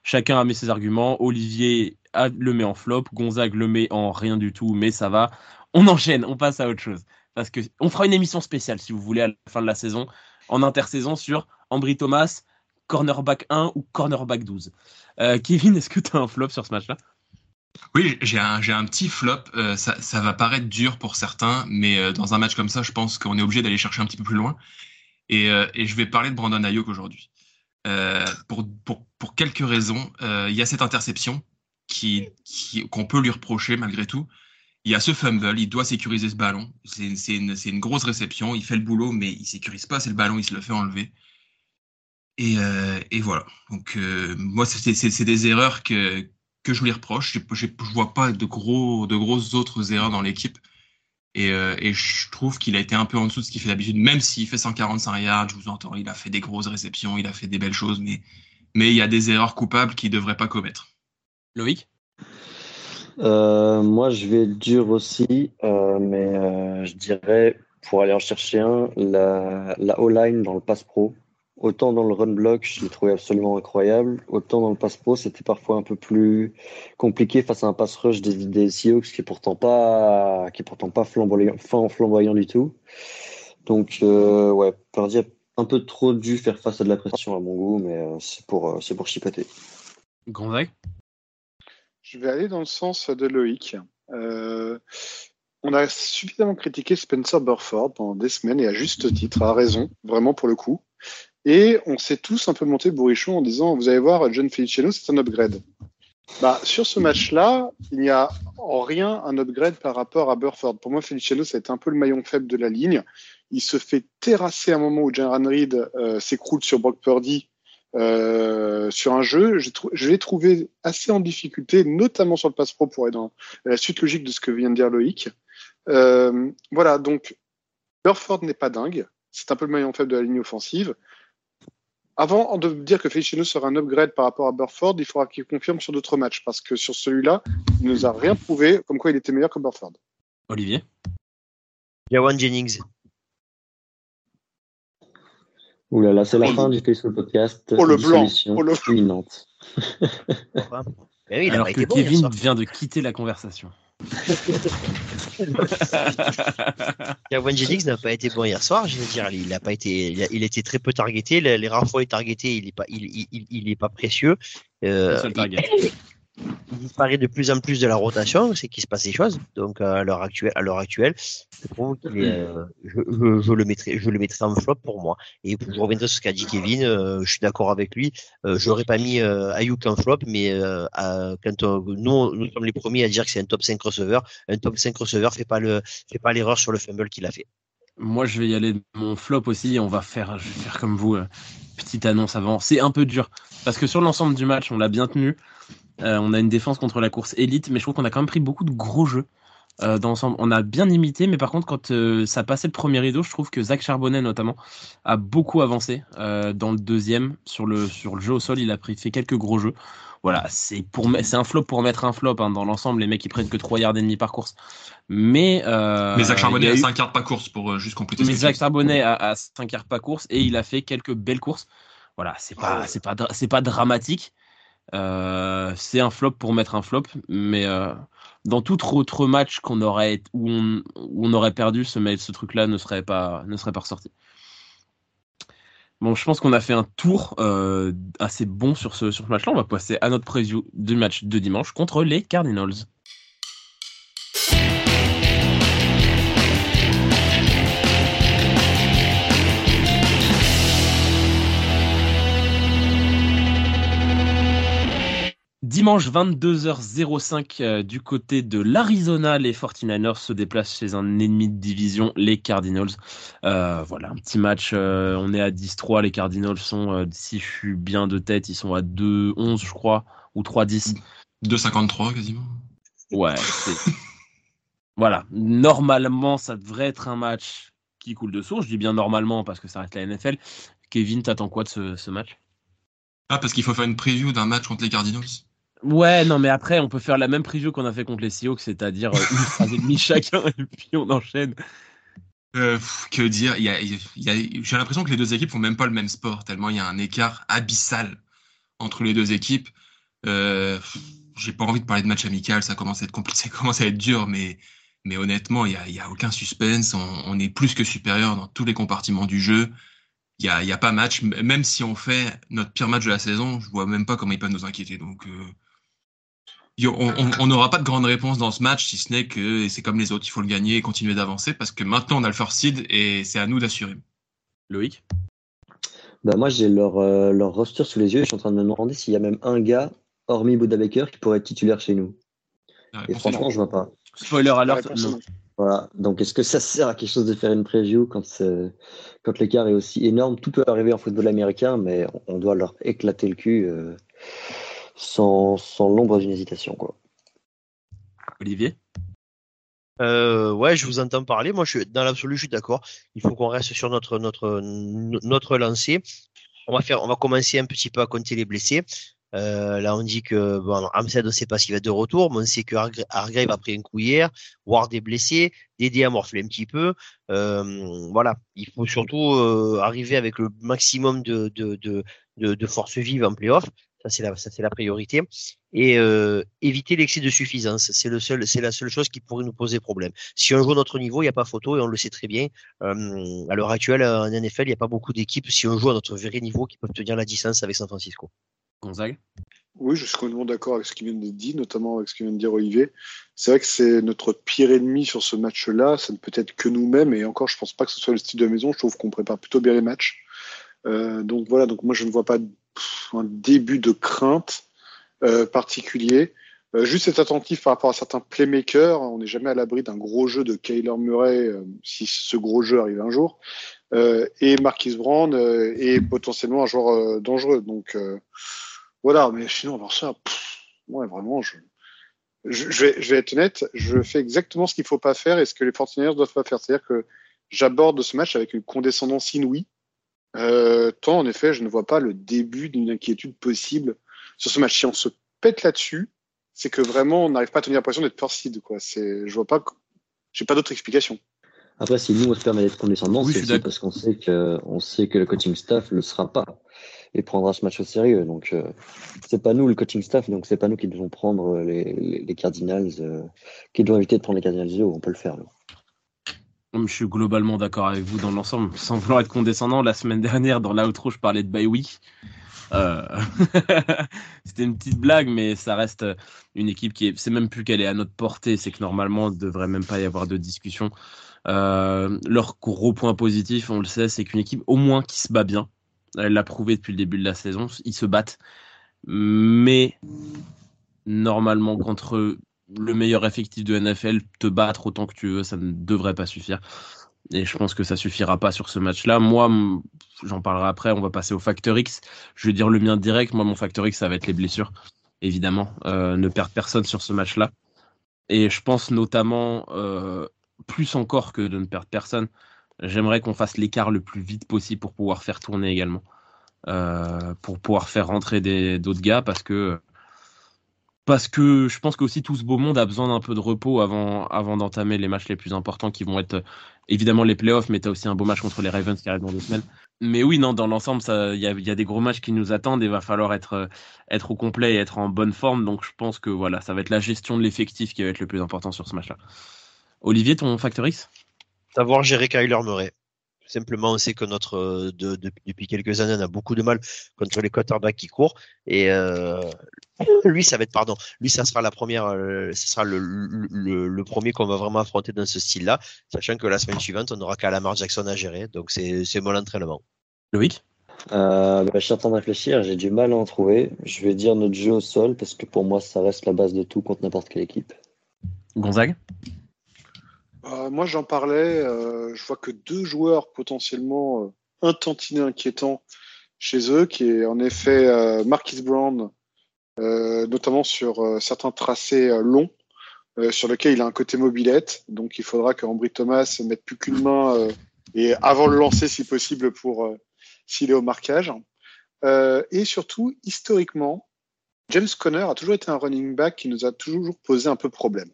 Chacun a mis ses arguments. Olivier le met en flop, Gonzague le met en rien du tout, mais ça va. On enchaîne, on passe à autre chose. Parce que on fera une émission spéciale, si vous voulez, à la fin de la saison, en intersaison sur Ambry Thomas, cornerback 1 ou cornerback 12. Euh, Kevin, est-ce que tu as un flop sur ce match-là? Oui, j'ai un, un, petit flop. Euh, ça, va paraître dur pour certains, mais euh, dans un match comme ça, je pense qu'on est obligé d'aller chercher un petit peu plus loin. Et, et je vais parler de Brandon Ayuk aujourd'hui. pour, pour, pour quelques raisons. il y a cette interception qui, qu'on peut lui reprocher malgré tout. Il y a ce fumble, il doit sécuriser ce ballon. C'est une, grosse réception, il fait le boulot, mais il sécurise pas assez le ballon, il se le fait enlever. Et, euh, voilà. Donc euh, moi, c'est des erreurs que, que je lui reproche. Je ne vois pas de, gros, de grosses autres erreurs dans l'équipe. Et, euh, et, je trouve qu'il a été un peu en dessous de ce qu'il fait d'habitude, même s'il fait 145 yards, je vous entends, il a fait des grosses réceptions, il a fait des belles choses, mais, mais il y a des erreurs coupables qu'il ne devrait pas commettre. Loïc? Euh, Moi, je vais dur aussi, euh, mais euh, je dirais, pour aller en chercher un, la, la O-line dans le pass pro. Autant dans le run block, je l'ai trouvé absolument incroyable. Autant dans le pass pro, c'était parfois un peu plus compliqué face à un pass rush des, des Seahawks qui est pourtant pas, qui est pourtant pas flamboyant, flamboyant du tout. Donc, ouais, Purdy a un peu trop dû faire face à de la pression à mon goût, mais c'est pour, c'est pour chipoter. Je vais aller dans le sens de Loïc. Euh, on a suffisamment critiqué Spencer Burford pendant des semaines et à juste titre, à raison, vraiment pour le coup. Et on s'est tous un peu monté bourrichon en disant, vous allez voir, John Feliciano, c'est un upgrade. Bah, sur ce match-là, il n'y a en rien un upgrade par rapport à Burford. Pour moi, Feliciano, ça a été un peu le maillon faible de la ligne. Il se fait terrasser à un moment où Jaron Reed euh, s'écroule sur Brock Purdy euh, sur un jeu, je l'ai trouvé assez en difficulté, notamment sur le pass pro pour être dans la suite logique de ce que vient de dire Loïc. Euh, voilà, donc Burford n'est pas dingue, c'est un peu le maillon faible de la ligne offensive. Avant de dire que Feliciano sera un upgrade par rapport à Burford, il faudra qu'il confirme sur d'autres matchs, parce que sur celui-là, il ne nous a rien prouvé comme quoi il était meilleur que Burford. Olivier? Yawan Jennings. Ouh là là, c'est la fin du Facebook Podcast. Oh le blanc, oh le imminente. oui, Alors que Kevin vient de quitter la conversation. Kawan Jennings n'a pas été bon hier soir, je veux dire, il a pas été, il, a, était très peu targeté. Les, rares fois il est targeté, il est pas, il, il, il est pas précieux. Euh, il disparaît de plus en plus de la rotation, c'est qu'il se passe des choses. Donc à l'heure actuelle, à l'heure actuelle, je, euh, je, je, le mettrai, je le mettrai en flop pour moi. Et je reviendrai sur ce qu'a dit Kevin, euh, je suis d'accord avec lui. Euh, J'aurais pas mis euh, Ayuk en flop, mais quand nous, sommes les premiers à dire que c'est un top 5 receveur, un top 5 receveur fait pas le, fait pas l'erreur sur le fumble qu'il a fait. Moi, je vais y aller mon flop aussi. On va faire, je vais faire comme vous. petite annonce avant. C'est un peu dur parce que sur l'ensemble du match, on l'a bien tenu. Euh, on a une défense contre la course élite, mais je trouve qu'on a quand même pris beaucoup de gros jeux. Euh, dans l'ensemble, on a bien imité, mais par contre, quand euh, ça passait le premier rideau, je trouve que Zach Charbonnet notamment a beaucoup avancé euh, dans le deuxième sur le sur le jeu au sol. Il a pris fait quelques gros jeux. Voilà, c'est pour me- c'est un flop pour mettre un flop hein. dans l'ensemble. Les mecs ils prennent que 3 yards et demi par course, mais Mais Zach Charbonnet a a eu- 5 yards pas course pour juste compléter mais Zach Charbonnet a, a 5 yards pas course et il a fait quelques belles courses. Voilà, c'est pas, c'est pas, c'est pas dramatique. Euh, c'est un flop pour mettre un flop, mais euh, dans tout autre match qu'on aurait où on, aurait perdu, ce, ce truc-là ne serait pas, ne serait pas ressorti. Bon, je pense qu'on a fait un tour euh, assez bon sur ce, sur ce match-là. On va passer à notre preview du match de dimanche contre les Cardinals. Dimanche 22h05 euh, du côté de l'Arizona, les 49ers se déplacent chez un ennemi de division, les Cardinals. Euh, voilà, un petit match, euh, on est à 10-3, les Cardinals sont, euh, si je suis bien de tête, ils sont à 2-11 je crois, ou 3-10. 2,53 quasiment. Ouais, c'est... voilà, normalement ça devrait être un match qui coule de source, je dis bien normalement parce que ça reste la NFL. Kevin, t'attends quoi de ce, ce match? Ah, parce qu'il faut faire une preview d'un match contre les Cardinals. Ouais, non, mais après, on peut faire la même preview qu'on a fait contre les Seahawks, c'est-à-dire euh, une phrase et demie chacun, et puis on enchaîne. Euh, que dire J'ai l'impression que les deux équipes font même pas le même sport, tellement il y a un écart abyssal entre les deux équipes. Euh, J'ai pas envie de parler de match amical, ça commence à être compliqué, ça commence à être dur, mais, mais honnêtement, il y a, a aucun suspense. On, est plus que supérieur dans tous les compartiments du jeu. Il y a, y a pas match, même si on fait notre pire match de la saison, je vois même pas comment ils peuvent nous inquiéter. Donc, euh, on n'aura pas de grande réponse dans ce match, si ce n'est que c'est comme les autres, il faut le gagner et continuer d'avancer parce que maintenant on a le first seed et c'est à nous d'assurer. Loïc? Bah, moi, j'ai leur, euh, leur roster sous les yeux et je suis en train de me demander s'il y a même un gars, hormis Buda Baker, qui pourrait être titulaire chez nous. Et franchement, je vois pas. Spoiler alert, non. Voilà. Donc, est-ce que ça sert à quelque chose de faire une preview quand, c'est- quand l'écart est aussi énorme? Tout peut arriver en football américain, mais on- on doit leur éclater le cul euh, sans, sans l'ombre d'une hésitation. Quoi. Olivier? Euh, ouais, je vous entends parler. Moi, je suis dans l'absolu, je suis d'accord. Il faut qu'on reste sur notre notre notre lancée. On va faire, on va commencer un petit peu à compter les blessés. Euh, là, on dit que bon, Amstead, on ne sait pas s'il va être de retour, mais on sait que Hargra- Hargrave a pris un coup hier. Ward est blessé. Dédé a morflé un petit peu. Euh, voilà, il faut surtout euh, arriver avec le maximum de de de de, de force vive en playoff. Ça c'est la ça c'est la priorité et euh, éviter l'excès de suffisance. C'est le seul, c'est la seule chose qui pourrait nous poser problème. Si on joue à notre niveau, il n'y a pas photo et on le sait très bien. Euh, à l'heure actuelle, en NFL, il n'y a pas beaucoup d'équipes, si on joue à notre vrai niveau, qui peuvent tenir la distance avec San Francisco. Gonzague? Oui, je suis complètement d'accord avec ce qui vient de dire, notamment avec ce que vient de dire Olivier. C'est vrai que c'est notre pire ennemi sur ce match-là. Ça ne peut être que nous-mêmes. Et encore, je pense pas que ce soit le style de la maison. Je trouve qu'on prépare plutôt bien les matchs. Euh, donc voilà. Donc moi, je ne vois pas un début de crainte euh, particulier. Euh, juste être attentif par rapport à certains playmakers. On n'est jamais à l'abri d'un gros jeu de Kyler Murray, euh, si ce gros jeu arrive un jour. Euh, et Marquis Brown euh, est potentiellement un joueur euh, dangereux. Donc euh, voilà, mais sinon, voir ça, pff, vraiment, je, je, vais, je vais être honnête, je fais exactement ce qu'il faut pas faire et ce que les Fortiners doivent pas faire. C'est-à-dire que j'aborde ce match avec une condescendance inouïe. Euh, tant, en effet, je ne vois pas le début d'une inquiétude possible sur ce match. Si on se pète là-dessus, c'est que vraiment, on n'arrive pas à tenir l'impression d'être first seed, quoi. C'est, je vois pas, j'ai pas d'autre explication. Après, si nous, on se permet d'être condescendant, Oui, c'est parce qu'on sait que, on sait que le coaching staff le sera pas et prendra ce match au sérieux. Donc, euh, c'est pas nous, le coaching staff, donc c'est pas nous qui devons prendre les, les, les Cardinals, euh, qui devons éviter de prendre les Cardinals. On peut le faire, nous. Je suis globalement d'accord avec vous dans l'ensemble. Sans vouloir être condescendant, la semaine dernière, dans l'outro, je parlais de bye week. Euh, C'était une petite blague, mais ça reste une équipe qui est. C'est même plus qu'elle est à notre portée, c'est que normalement, il ne devrait même pas y avoir de discussion. Euh, leur gros point positif, on le sait, c'est qu'une équipe au moins qui se bat bien. Elle l'a prouvé depuis le début de la saison. Ils se battent. Mais normalement, contre le meilleur effectif de NFL, te battre autant que tu veux, ça ne devrait pas suffire. Et je pense que ça suffira pas sur ce match-là. Moi, j'en parlerai après. On va passer au facteur X. Je vais dire le mien direct. Moi, mon facteur X, ça va être les blessures, évidemment. Euh, ne perdre personne sur ce match-là. Et je pense notamment, euh, plus encore que de ne perdre personne, j'aimerais qu'on fasse l'écart le plus vite possible pour pouvoir faire tourner également. Euh, pour pouvoir faire rentrer d'autres gars parce que parce que je pense qu'aussi tout ce beau monde a besoin d'un peu de repos avant, avant d'entamer les matchs les plus importants qui vont être évidemment les playoffs, mais tu as aussi un beau match contre les Ravens qui arrive dans deux semaines. Mais oui, non, dans l'ensemble, il y a, y a, des gros matchs qui nous attendent et va falloir être, être au complet et être en bonne forme. Donc je pense que voilà, ça va être la gestion de l'effectif qui va être le plus important sur ce match-là. Olivier, ton facteur Savoir gérer Kyler Murray. Simplement, on sait que notre euh, de, depuis quelques années, on a beaucoup de mal contre les quarterbacks qui courent. Et euh, lui, ça va être pardon. Lui, ça sera la première, euh, ce sera le, le, le premier qu'on va vraiment affronter dans ce style-là, sachant que la semaine suivante, on n'aura qu'à Lamar Jackson à gérer. Donc c'est c'est mon entraînement. Loïc? Euh, bah, je suis en train de réfléchir, j'ai du mal à en trouver. Je vais dire notre jeu au sol parce que pour moi, ça reste la base de tout contre n'importe quelle équipe. Gonzague? Euh, moi, j'en parlais. Euh, je vois que deux joueurs potentiellement euh, un tantinet inquiétants chez eux, qui est en effet Marquis Brown, notamment sur certains tracés longs, sur lesquels il a un côté mobilette. Donc, il faudra qu'Ambry Thomas mette plus qu'une main et avant le lancer, si possible, pour s'il est au marquage. et surtout, historiquement, James Conner a toujours été un running back qui nous a toujours posé un peu problème.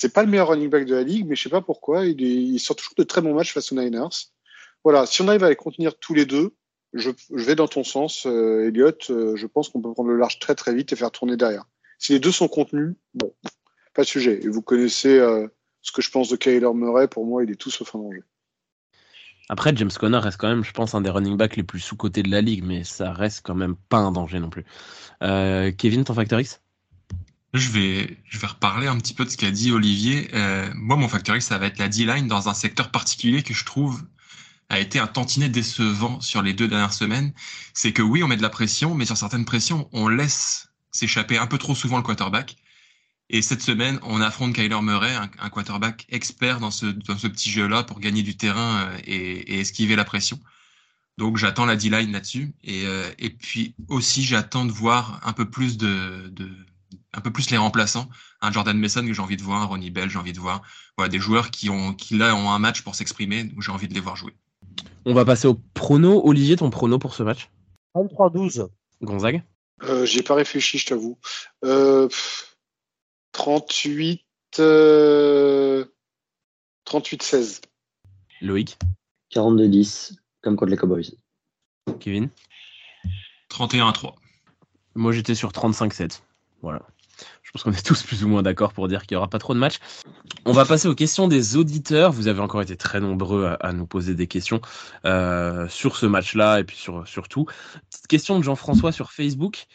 C'est pas le meilleur running back de la ligue, mais je sais pas pourquoi. Il, sort toujours de très bons matchs face aux Niners. Voilà, si on arrive à les contenir tous les deux, je, vais dans ton sens, euh, Elliot. Euh, je pense qu'on peut prendre le large très très vite et faire tourner derrière. Si les deux sont contenus, bon, pas de sujet. Et vous connaissez euh, ce que je pense de Kyler Murray. Pour moi, il est tout sauf un danger. Après, James Conner reste quand même, je pense, un des running backs les plus sous-cotés de la ligue, mais ça reste quand même pas un danger non plus. Kevin, ton facteur X? Je vais, je vais reparler un petit peu de ce qu'a dit Olivier. Euh, moi, mon facteur X, ça va être la D-line dans un secteur particulier que je trouve a été un tantinet décevant sur les deux dernières semaines. C'est que oui, on met de la pression, mais sur certaines pressions, on laisse s'échapper un peu trop souvent le quarterback. Et cette semaine, on affronte Kyler Murray, un, quarterback expert dans ce, dans ce petit jeu-là pour gagner du terrain euh, et, et esquiver la pression. Donc j'attends la D-line là-dessus. Et, euh, et puis aussi, j'attends de voir un peu plus de, de un peu plus les remplaçants. Un Jordan Mason que j'ai envie de voir, un Ronnie Bell, j'ai envie de voir. Voilà, des joueurs qui ont, qui là ont un match pour s'exprimer, où j'ai envie de les voir jouer. On va passer au prono. Olivier, ton prono pour ce match? 33-12. Gonzague? Euh, J'ai pas réfléchi, je t'avoue. Euh, 38. Euh, 38-16. Loïc? 42-10, comme contre les Cowboys. Kevin? 31-3. Moi j'étais sur 35-7. Voilà. Je pense qu'on est tous plus ou moins d'accord pour dire qu'il n'y aura pas trop de matchs. On va passer aux questions des auditeurs. Vous avez encore été très nombreux à, nous poser des questions euh, sur ce match-là et puis sur, tout. Petite question de Jean-François sur Facebook.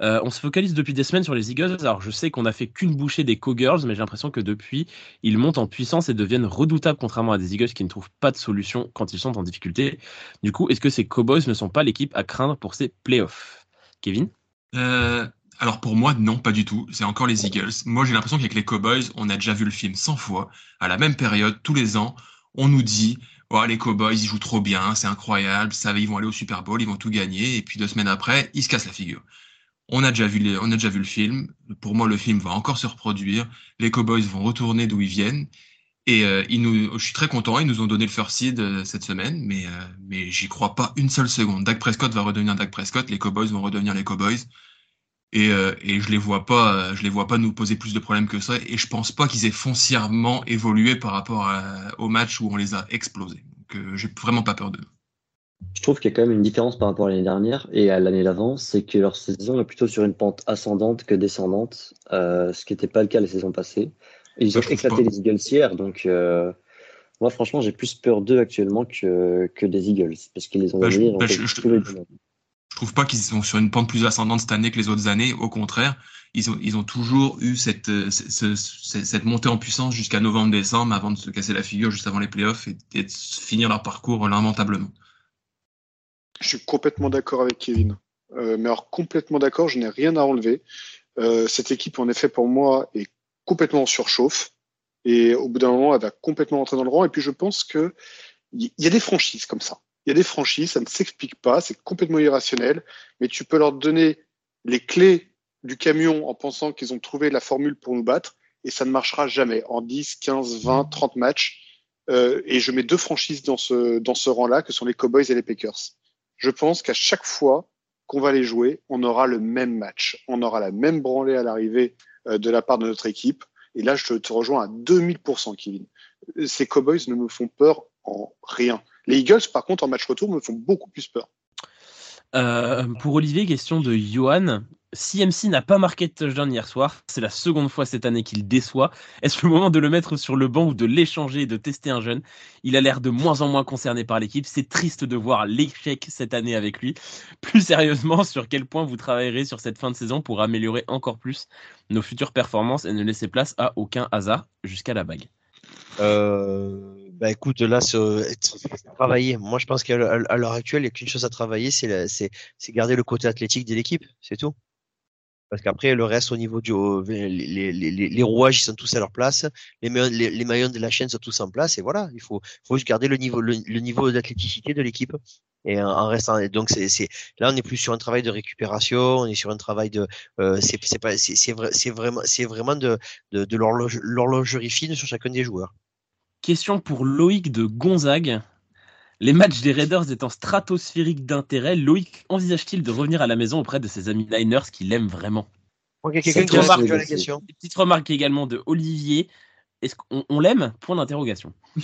Euh, on se focalise depuis des semaines sur les Eagles. Alors je sais qu'on n'a fait qu'une bouchée des Cowgirls, mais j'ai l'impression que depuis, ils montent en puissance et deviennent redoutables contrairement à des Eagles qui ne trouvent pas de solution quand ils sont en difficulté. Du coup, est-ce que ces Cowboys ne sont pas l'équipe à craindre pour ces playoffs? Kevin? Euh, alors pour moi, non, pas du tout. C'est encore les Eagles. Moi, j'ai l'impression qu'avec les Cowboys, on a déjà vu le film 100 fois. À la même période, tous les ans, on nous dit oh, les Cowboys, ils jouent trop bien, c'est incroyable, ça, ils vont aller au Super Bowl, ils vont tout gagner. Et puis deux semaines après, ils se cassent la figure. On a déjà vu, les, on a déjà vu le film. Pour moi, le film va encore se reproduire. Les Cowboys vont retourner d'où ils viennent. Et euh, ils nous, je suis très content, ils nous ont donné le first seed euh, cette semaine, mais, euh, mais j'y crois pas une seule seconde. Dak Prescott va redevenir Dak Prescott, les Cowboys vont redevenir les Cowboys et, euh, et je les vois pas je les vois pas nous poser plus de problèmes que ça. Et je pense pas qu'ils aient foncièrement évolué par rapport au match où on les a explosés. Donc euh, j'ai vraiment pas peur d'eux. Je trouve qu'il y a quand même une différence par rapport à l'année dernière et à l'année d'avant, c'est que leur saison est plutôt sur une pente ascendante que descendante, euh, ce qui n'était pas le cas la saison passée. ils ont éclaté les Eagles hier, donc euh, moi franchement j'ai plus peur d'eux actuellement que, que des Eagles, parce qu'ils les ont bah, gagnés bah, je trouve pas qu'ils sont sur une pente plus ascendante cette année que les autres années. Au contraire, ils ont, toujours eu cette, montée en puissance jusqu'à novembre-décembre avant de se casser la figure juste avant les playoffs et, et de finir leur parcours lamentablement. Je suis complètement d'accord avec Kevin. Euh, mais alors complètement d'accord, je n'ai rien à enlever. Euh, cette équipe, en effet, pour moi, est complètement en surchauffe. Et au bout d'un moment, elle va complètement rentrer dans le rang. Et puis, je pense que il y a des franchises comme ça. Il y a des franchises, ça ne s'explique pas, c'est complètement irrationnel, mais tu peux leur donner les clés du camion en pensant qu'ils ont trouvé la formule pour nous battre, et ça ne marchera jamais en 10, 15, 20, 30 matchs. Euh, et je mets deux franchises dans ce, dans ce rang-là, que sont les Cowboys et les Packers. Je pense qu'à chaque fois qu'on va les jouer, on aura le même match. On aura la même branlée à l'arrivée euh, de la part de notre équipe. Et là, je te, rejoins à 2000%, Kevin. Ces Cowboys ne me font peur en rien. Les Eagles, par contre, en match retour, me font beaucoup plus peur. Euh, pour Olivier, question de Johan. CMC n'a pas marqué de touchdown hier soir. C'est la seconde fois cette année qu'il déçoit. Est-ce le moment de le mettre sur le banc ou de l'échanger et de tester un jeune? Il a l'air de moins en moins concerné par l'équipe. C'est triste de voir l'échec cette année avec lui. Plus sérieusement, sur quel point vous travaillerez sur cette fin de saison pour améliorer encore plus nos futures performances et ne laisser place à aucun hasard jusqu'à la bague? Euh, bah écoute, là, travailler. Moi, je pense qu'à l'heure actuelle, il n'y a qu'une chose à travailler, c'est garder le côté athlétique de l'équipe, c'est tout. Parce qu'après, le reste au niveau du. Les, les, les, rouages, ils sont tous à leur place. Les, les, maillons de la chaîne sont tous en place. Et voilà, il faut, faut juste garder le niveau, le, niveau d'athléticité de l'équipe. Et en, restant. Donc, c'est, là, on n'est plus sur un travail de récupération. On est sur un travail de. Euh, c'est, vraiment, c'est vraiment de, de, de l'horlogerie fine sur chacun des joueurs. Question pour Loïc de Gonzague. Les matchs des Raiders étant stratosphériques d'intérêt, Loïc envisage-t-il de revenir à la maison auprès de ses amis Niners qui l'aiment vraiment? Quelqu'un qui remarque la question. Petite remarque également de Olivier. Est-ce qu'on l'aime? Point d'interrogation.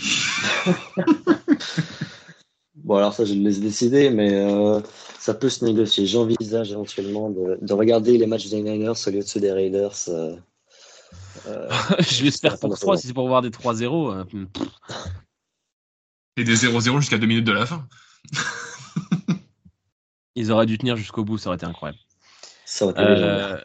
bon, alors ça, je le laisse décider, mais euh, ça peut se négocier. J'envisage éventuellement de, regarder les matchs des Niners au lieu de ceux des Raiders. Euh, euh, je l'espère pour 3, si c'est pour voir des 3-0. Et des 0-0 jusqu'à 2 minutes de la fin. Ils auraient dû tenir jusqu'au bout, ça aurait été incroyable. Ça aurait été euh,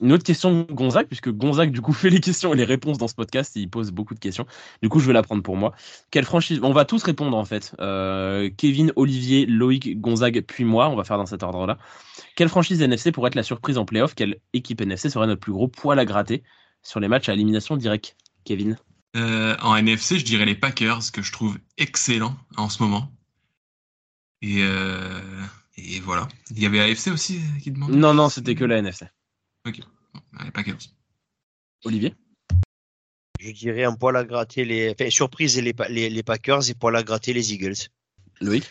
une autre question de Gonzague, puisque Gonzague du coup fait les questions et les réponses dans ce podcast, il pose beaucoup de questions. Du coup, je vais la prendre pour moi. Quelle franchise? On va tous répondre en fait. Euh, Kevin, Olivier, Loïc, Gonzague, puis moi. On va faire dans cet ordre-là. Quelle franchise NFC pourrait être la surprise en playoff? Quelle équipe NFC serait notre plus gros poil à gratter sur les matchs à élimination directe? Kevin euh, en NFC, je dirais les Packers, que je trouve excellents en ce moment. Et, euh, et voilà. Il y avait AFC aussi qui demandait? Non, non, c'était que la NFC. Ok, les Packers. Olivier? Je dirais un poil à gratter les. Enfin, surprise les, les, les Packers et poil à gratter les Eagles. Loïc?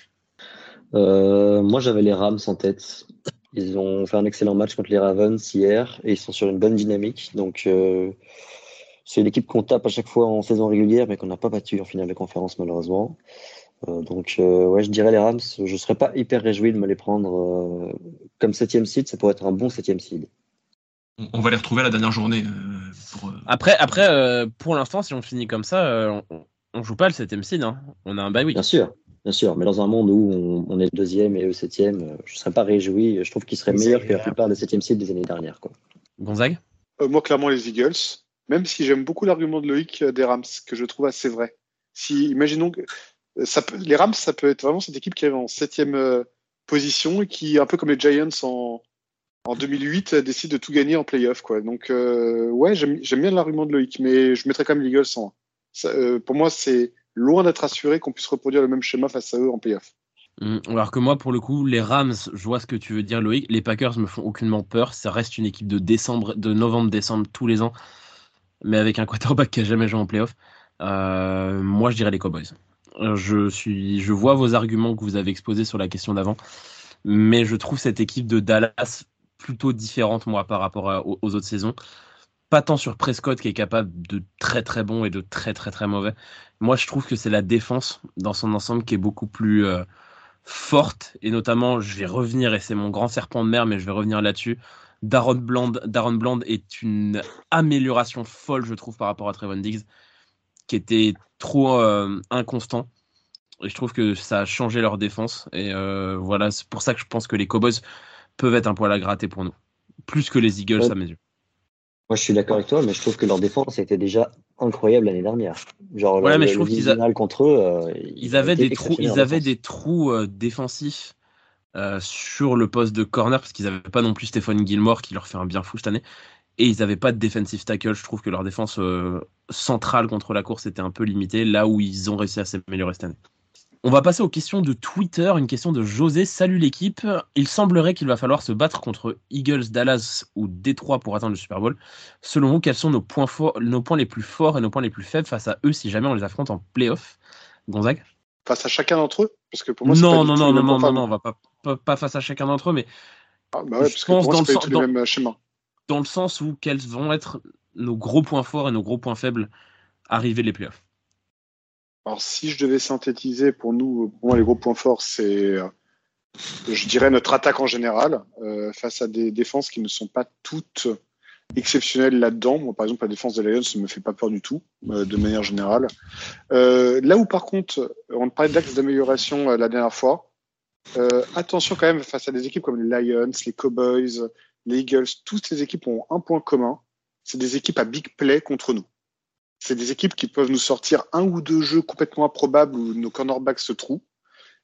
Moi, j'avais les Rams en tête. Ils ont fait un excellent match contre les Ravens hier et ils sont sur une bonne dynamique. Donc, c'est l'équipe qu'on tape à chaque fois en saison régulière, mais qu'on n'a pas battu en finale de conférence, malheureusement. Euh, donc, euh, ouais, je dirais les Rams. Je ne serais pas hyper réjoui de me les prendre euh, comme septième seed. Ça pourrait être un bon septième seed. On va les retrouver à la dernière journée. Après, après pour l'instant, si on finit comme ça, on, ne joue pas le septième seed. Hein. On a un bye week. Bien sûr. Bien sûr, mais dans un monde où on, est le deuxième et eux septième, je ne serais pas réjoui. Je trouve qu'ils seraient meilleurs que la plupart des septième seeds des années dernières. Quoi. Gonzague? Moi, clairement, les Eagles même si j'aime beaucoup l'argument de Loïc euh, des Rams, que je trouve assez vrai. Si, imaginons que euh, ça peut, les Rams, ça peut être vraiment cette équipe qui est en septième euh, position et qui, un peu comme les Giants en, en 2008, décide de tout gagner en playoff. Quoi. Donc, ouais, j'aime bien l'argument de Loïc, mais je mettrais quand même l'Eagles en. Ça, pour moi, c'est loin d'être assuré qu'on puisse reproduire le même schéma face à eux en playoff. Hum, alors que moi, pour le coup, les Rams, je vois ce que tu veux dire, Loïc. Les Packers me font aucunement peur. Ça reste une équipe de décembre, de novembre-décembre tous les ans mais avec un quarterback qui a jamais joué en playoff. Euh, moi, je dirais les Cowboys. Je, suis, je vois vos arguments que vous avez exposés sur la question d'avant, mais je trouve cette équipe de Dallas plutôt différente, moi, par rapport aux, autres saisons. Pas tant sur Prescott qui est capable de très très bon et de très très très mauvais. Moi, je trouve que c'est la défense dans son ensemble qui est beaucoup plus euh, forte, et notamment, je vais revenir, et c'est mon grand serpent de mer, mais je vais revenir là-dessus. Darren Bland, Darren Bland est une amélioration folle, je trouve, par rapport à Trevon Diggs, qui était trop euh, inconstant. Et je trouve que ça a changé leur défense. Et euh, voilà, c'est pour ça que je pense que les Cowboys peuvent être un poil à gratter pour nous. Plus que les Eagles, à mes yeux. Moi, je suis d'accord avec toi, mais je trouve que leur défense était déjà incroyable l'année dernière. Genre, ouais, mais je trouve qu'ils contre eux, euh, ils avaient des trous, ils avaient des trous défensifs euh, sur le poste de corner parce qu'ils n'avaient pas non plus Stéphane Gilmore qui leur fait un bien fou cette année. Et ils n'avaient pas de defensive tackle. Je trouve que leur défense euh, centrale contre la course était un peu limitée, là où ils ont réussi à s'améliorer cette année. On va passer aux questions de Twitter. Une question de José. Salut l'équipe. Il semblerait qu'il va falloir se battre contre Eagles, Dallas ou Détroit pour atteindre le Super Bowl. Selon vous, quels sont nos points, forts, nos points les plus forts et nos points les plus faibles face à eux si jamais on les affronte en playoff? Gonzague? Face à chacun d'entre eux? Parce que pour moi, non, non, non, non, non, non, non, on va pas, pas, face à chacun d'entre eux, mais ah, bah ouais, parce que dans, le dans, les mêmes schémas. dans le sens où quels vont être nos gros points forts et nos gros points faibles arriver les playoffs. Alors, si je devais synthétiser pour nous, pour moi, les gros points forts, c'est, euh, je dirais, notre attaque en général, euh, face à des défenses qui ne sont pas toutes exceptionnelles là-dedans. Moi, par exemple, la défense des Lions ne me fait pas peur du tout, euh, de manière générale. Euh, là où, par contre, on parlait d'axe d'amélioration euh, la dernière fois, euh, attention quand même face à des équipes comme les Lions, les Cowboys, les Eagles, toutes ces équipes ont un point commun, c'est des équipes à big play contre nous c'est des équipes qui peuvent nous sortir un ou deux jeux complètement improbables où nos cornerbacks se trouvent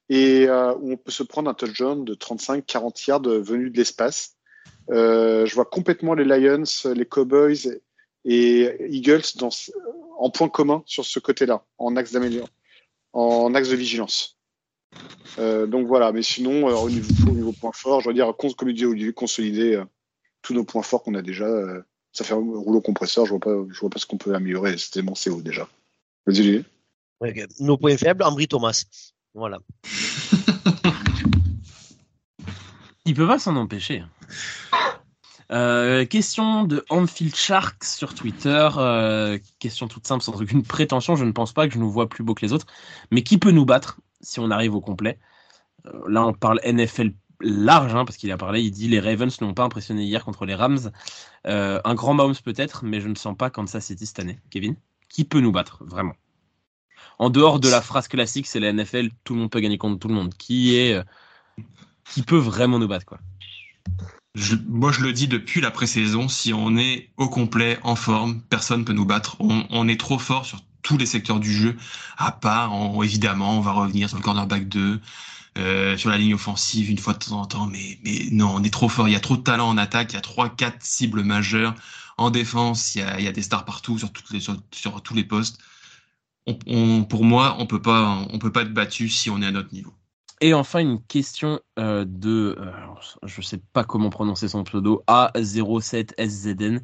et euh, où on peut se prendre un touchdown de 35-40 yards venus de l'espace. Euh, je vois complètement les Lions, les Cowboys et Eagles dans, en point commun sur ce côté-là, en axe d'amélioration, en axe de vigilance. Euh, donc voilà, mais sinon, euh, au, niveau, au niveau point fort, je veux dire, comme dit Olivier, consolider euh, tous nos points forts qu'on a déjà ça fait un rouleau compresseur, je vois pas, je vois pas ce qu'on peut améliorer. C'était mon CO déjà. Vas-y, okay. Nos points faibles, Ambry Thomas. Voilà. Il peut pas s'en empêcher. Euh, question de Anfield Sharks sur Twitter. Euh, question toute simple, sans aucune prétention. Je ne pense pas que je nous vois plus beau que les autres. Mais qui peut nous battre si on arrive au complet? Euh, Là, on parle NFL large, hein, parce qu'il a parlé, il dit les Ravens n'ont pas impressionné hier contre les Rams. Euh, un grand Mahomes peut-être, mais je ne sens pas Kansas City cette année. Kevin, qui peut nous battre vraiment? En dehors de la phrase classique, c'est la NFL, tout le monde peut gagner contre tout le monde. Qui est, euh, qui peut vraiment nous battre quoi? Moi, je le dis depuis la pré-saison, si on est au complet, en forme, personne peut nous battre. On, est trop fort sur tous les secteurs du jeu, à part, évidemment, on va revenir sur le cornerback 2, euh, sur la ligne offensive une fois de temps en temps, mais, mais non, on est trop fort. Il y a trop de talent en attaque, il y a trois, quatre cibles majeures. En défense, il y a, il y a des stars partout sur, toutes les, sur, sur tous les postes. On, on, pour moi, on peut pas, on peut pas être battu si on est à notre niveau. Et enfin, une question euh, de, euh, je sais pas comment prononcer son pseudo, A07SZN.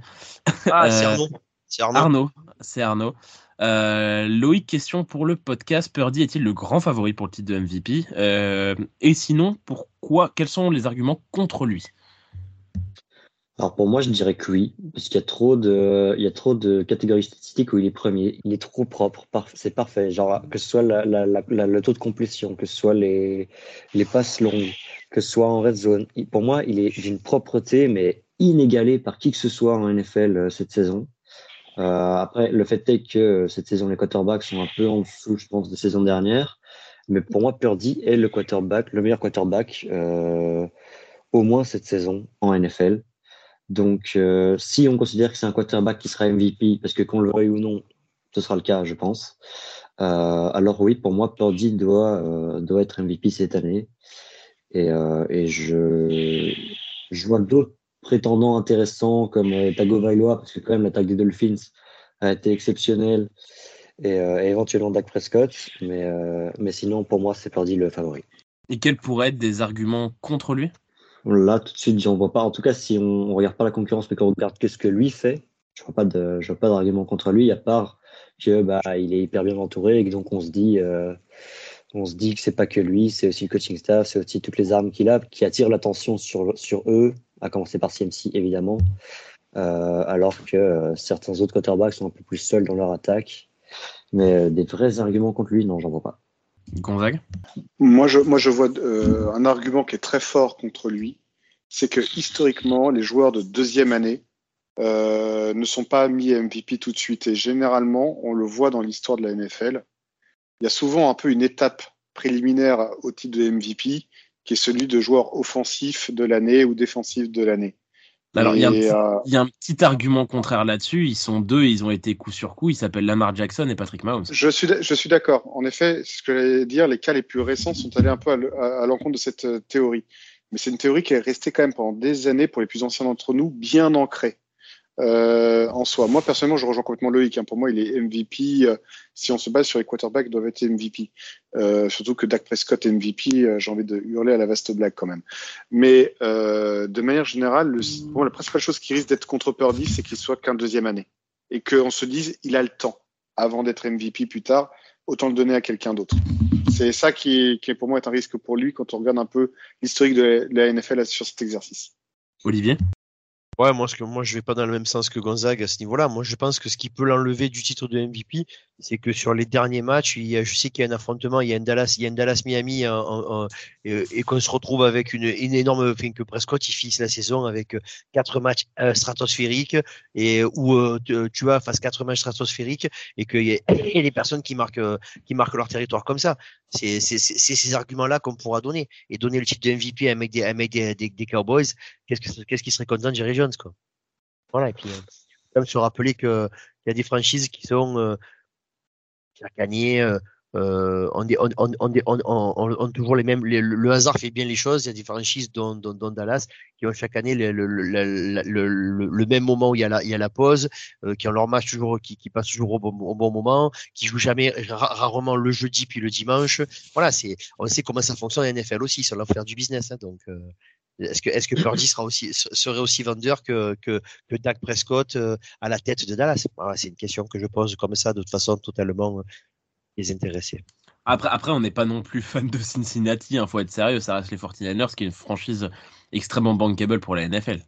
Ah, c'est Arnaud. C'est Arnaud. Arnaud, c'est Arnaud. Euh, Loïc, question pour le podcast. Purdy est-il le grand favori pour le titre de MVP euh, Et sinon, pourquoi Quels sont les arguments contre lui? Alors pour moi, je dirais que oui, parce qu'il y a trop de, il catégories statistiques où il est premier. Il est trop propre, c'est parfait. Que ce soit le taux de complétion, que ce soit les, les passes longues, que ce soit en red zone. Pour moi, il est d'une propreté mais inégalée par qui que ce soit en NFL euh, cette saison. Euh, après, le fait est que euh, cette saison, les quarterbacks sont un peu en dessous, je pense, de saison dernière. Mais pour moi, Purdy est le quarterback, le meilleur quarterback, euh, au moins cette saison en NFL. Donc, si on considère que c'est un quarterback qui sera MVP, parce que qu'on le veuille ou non, ce sera le cas, je pense. Alors oui, pour moi, Purdy doit doit être MVP cette année. Et, je vois d'autres prétendants intéressants comme euh, Tagovailoa, parce que quand même l'attaque des Dolphins a été exceptionnelle, et, euh, et éventuellement Dak Prescott, mais, euh, mais sinon pour moi c'est Purdy le favori. Et quels pourraient être des arguments contre lui? Là tout de suite j'en vois pas. En tout cas si on, on regarde pas la concurrence, mais qu'on regarde qu'est-ce que lui fait, je vois pas de, je vois pas d'argument contre lui, à part que bah il est hyper bien entouré et que donc on se dit euh, on se dit que c'est pas que lui, c'est aussi le coaching staff, c'est aussi toutes les armes qu'il a qui attirent l'attention sur sur eux à commencer par CMC évidemment, euh, alors que euh, certains autres quarterbacks sont un peu plus seuls dans leur attaque. Mais euh, des vrais arguments contre lui, non, j'en vois pas. Gonzague? Moi, je, moi, je vois euh, un argument qui est très fort contre lui, c'est que historiquement, les joueurs de deuxième année euh, ne sont pas mis MVP tout de suite. Et généralement, on le voit dans l'histoire de la NFL, il y a souvent un peu une étape préliminaire au titre de MVP qui est celui de joueur offensif de l'année ou défensif de l'année. Alors, il y, euh... y, a un petit argument contraire là-dessus. Ils sont deux, ils ont été coup sur coup. Ils s'appellent Lamar Jackson et Patrick Mahomes. Je suis, je suis d'accord. En effet, ce que j'allais dire, les cas les plus récents sont allés un peu à l'encontre de cette euh, théorie. Mais c'est une théorie qui est restée quand même pendant des années, pour les plus anciens d'entre nous, bien ancrée. Euh, en soi. Moi, personnellement, je rejoins complètement Loïc. Hein. Pour moi, il est MVP. Euh, si on se base sur les quarterbacks, doivent être MVP. Euh, surtout que Dak Prescott est MVP, euh, j'ai envie de hurler à la vaste blague quand même. Mais euh, de manière générale, le, bon, la principale chose qui risque d'être contre Purdy, c'est qu'il soit qu'un deuxième année. Et qu'on se dise, il a le temps avant d'être MVP plus tard, autant le donner à quelqu'un d'autre. C'est ça qui qui pour moi est un risque pour lui quand on regarde un peu l'historique de la NFL sur cet exercice. Olivier? Ouais, moi, que, moi, je vais pas dans le même sens que Gonzague à ce niveau-là. Moi, je pense que ce qui peut l'enlever du titre de MVP, c'est que sur les derniers matchs, il y a, je sais qu'il y a un affrontement, il y a un Dallas, il y a un Dallas Miami, en, et, qu'on se retrouve avec une, une énorme, enfin, que Prescott, il finisse la saison avec euh, quatre matchs euh, stratosphériques et où euh, tu vois, face quatre matchs stratosphériques et qu'il y, y a des personnes qui marquent, euh, qui marquent leur territoire comme ça. C'est ces arguments-là qu'on pourra donner et donner le titre de MVP à un mec des, à mec des, des, Cowboys. Qu'est-ce que, qu'est-ce qui serait content de Jerry Jones, quoi. Voilà, et puis euh, même se rappeler que il y a des franchises qui sont chaque année euh, euh, on, on, on, on, on, toujours les mêmes. Le hasard fait bien les choses. Il y a des franchises, dont, dont, dont Dallas, qui ont chaque année le, le, le, le, même moment où il y a la, il y a la pause, euh, qui ont leur match toujours, qui, qui passe toujours au bon, au bon moment, qui jouent jamais, rarement le jeudi puis le dimanche. Voilà, c'est, on sait comment ça fonctionne en NFL aussi. Ça leur faire du business. Hein, donc, euh, est-ce que, est-ce que Purdy sera aussi, serait aussi vendeur que, que, que Dak Prescott euh, à la tête de Dallas? Voilà, C'est une question que je pose comme ça, de toute façon, totalement désintéressé. Après, après, on n'est pas non plus fan de Cincinnati, il hein, faut être sérieux, ça reste les 49ers, qui est une franchise extrêmement bankable pour la NFL.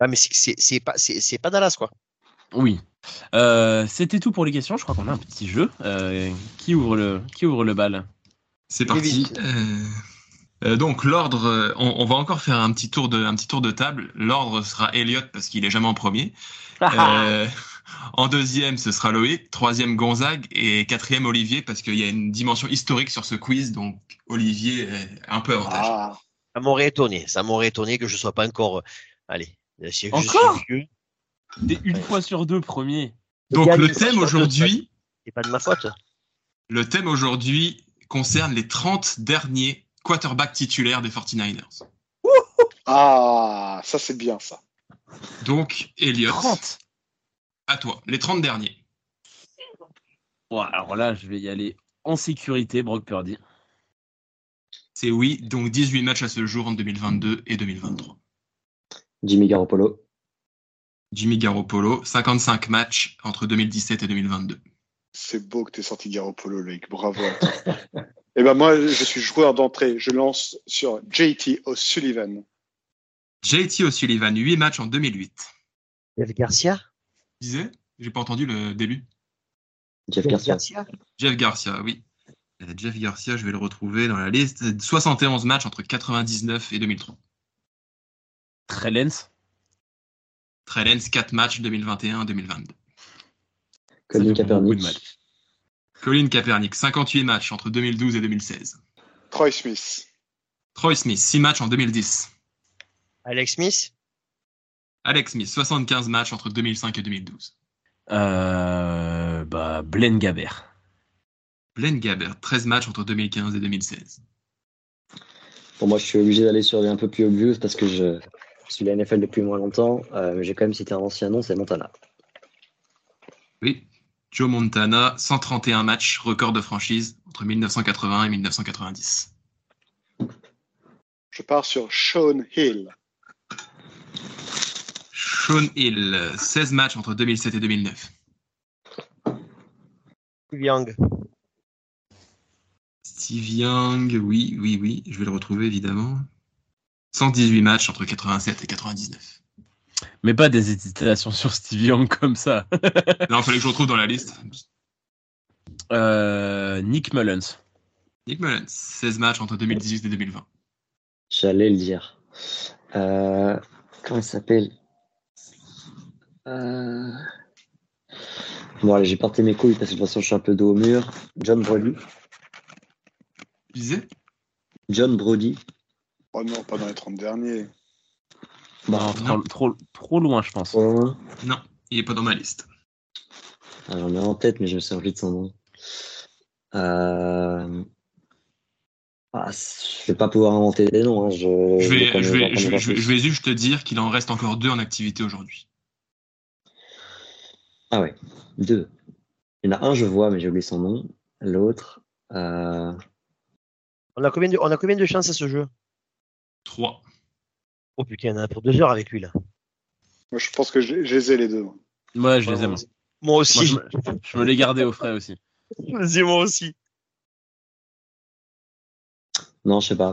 Ah, mais c'est pas, pas Dallas, quoi. Oui. Euh, C'était tout pour les questions, je crois qu'on a un petit jeu. Euh, qui, ouvre le, qui ouvre le bal? C'est parti. Euh... Euh, donc l'ordre, on, on, va encore faire un petit tour de, un petit tour de table. L'ordre sera Elliot parce qu'il est jamais en premier. euh, en deuxième, ce sera Loïc. Troisième, Gonzague. Et quatrième, Olivier parce qu'il y a une dimension historique sur ce quiz. Donc Olivier est un peu avantage. Ah, ça m'aurait étonné. Ça m'aurait étonné que je sois pas encore. Allez. Si encore? Des une fois sur deux premier. Donc le thème aujourd'hui. C'est pas de ma faute. Le thème aujourd'hui concerne les 30 derniers quarterback titulaire des 49ers. Ah, ça c'est bien ça. Donc, Elliot, 30. à toi, les 30 derniers. Bon, alors là, je vais y aller en sécurité, Brock Purdy. C'est oui, donc 18 matchs à ce jour en 2022 et 2023. Jimmy Garoppolo. Jimmy Garoppolo, 55 matchs entre 2017 et 2022. C'est beau que tu aies sorti Garoppolo, Loïc. Bravo. Eh ben moi, je suis joueur d'entrée. Je lance sur JT O'Sullivan. JT O'Sullivan, 8 matchs en 2008. Jeff Garcia? Disais? J'ai pas entendu le début. Jeff, Jeff Garcia. Garcia. Jeff Garcia, oui. Jeff Garcia, je vais le retrouver dans la liste. 71 matchs entre 99 et 2003. Trellens Trellens, 4 matchs 2021-2022. Colin Kaepernick. Colin Kaepernick, 58 matchs entre 2012 et 2016. Troy Smith. Troy Smith, 6 matchs en 2010. Alex Smith Alex Smith, 75 matchs entre 2005 et 2012. Euh, bah, Blaine Gabbert. Blaine Gabbert, 13 matchs entre 2015 et 2016. Pour moi, je suis obligé d'aller sur les un peu plus obvious parce que je, je suis la NFL depuis moins longtemps. Euh, J'ai quand même cité un ancien nom, c'est Montana. Oui, Joe Montana, 131 matchs, record de franchise entre 1980 et 1990. Je pars sur Sean Hill. Sean Hill, 16 matchs entre 2007 et 2009. Steve Young. Steve Young, oui, oui, oui, je vais le retrouver évidemment. 118 matchs entre 87 et 99. Mais pas des hésitations sur Steve Young comme ça. non, il fallait que je retrouve dans la liste. Euh, Nick Mullens. Nick Mullens, 16 matchs entre 2018 et 2020. J'allais le dire. Euh, comment il s'appelle? Euh... Bon, allez, j'ai porté mes couilles parce que de toute façon, je suis un peu dos au mur. John Brody. Tu disais? John Brody. Oh non, pas dans les 30 derniers. Bah, trop, trop, trop, loin, je pense. Ouais. Non, il est pas dans ma liste. Ah, J'en ai en tête, mais je me souviens plus de son nom. Euh... Ah, je vais pas pouvoir inventer des noms. Hein. Je, je, vais, je, vais, je, je, vais, juste te dire qu'il en reste encore deux en activité aujourd'hui. Ah ouais, deux. Il y en a un, je vois, mais j'ai oublié son nom. L'autre, euh, On a combien de, on a combien de chances à ce jeu? 3. Oh putain, on en a pour deux heures avec lui là. Moi, je pense que je, je les ai les deux. Ouais, je les aime. Moi Moi, aussi. je, me, je me les gardais au frais aussi. Vas-y, moi aussi. non, je sais pas.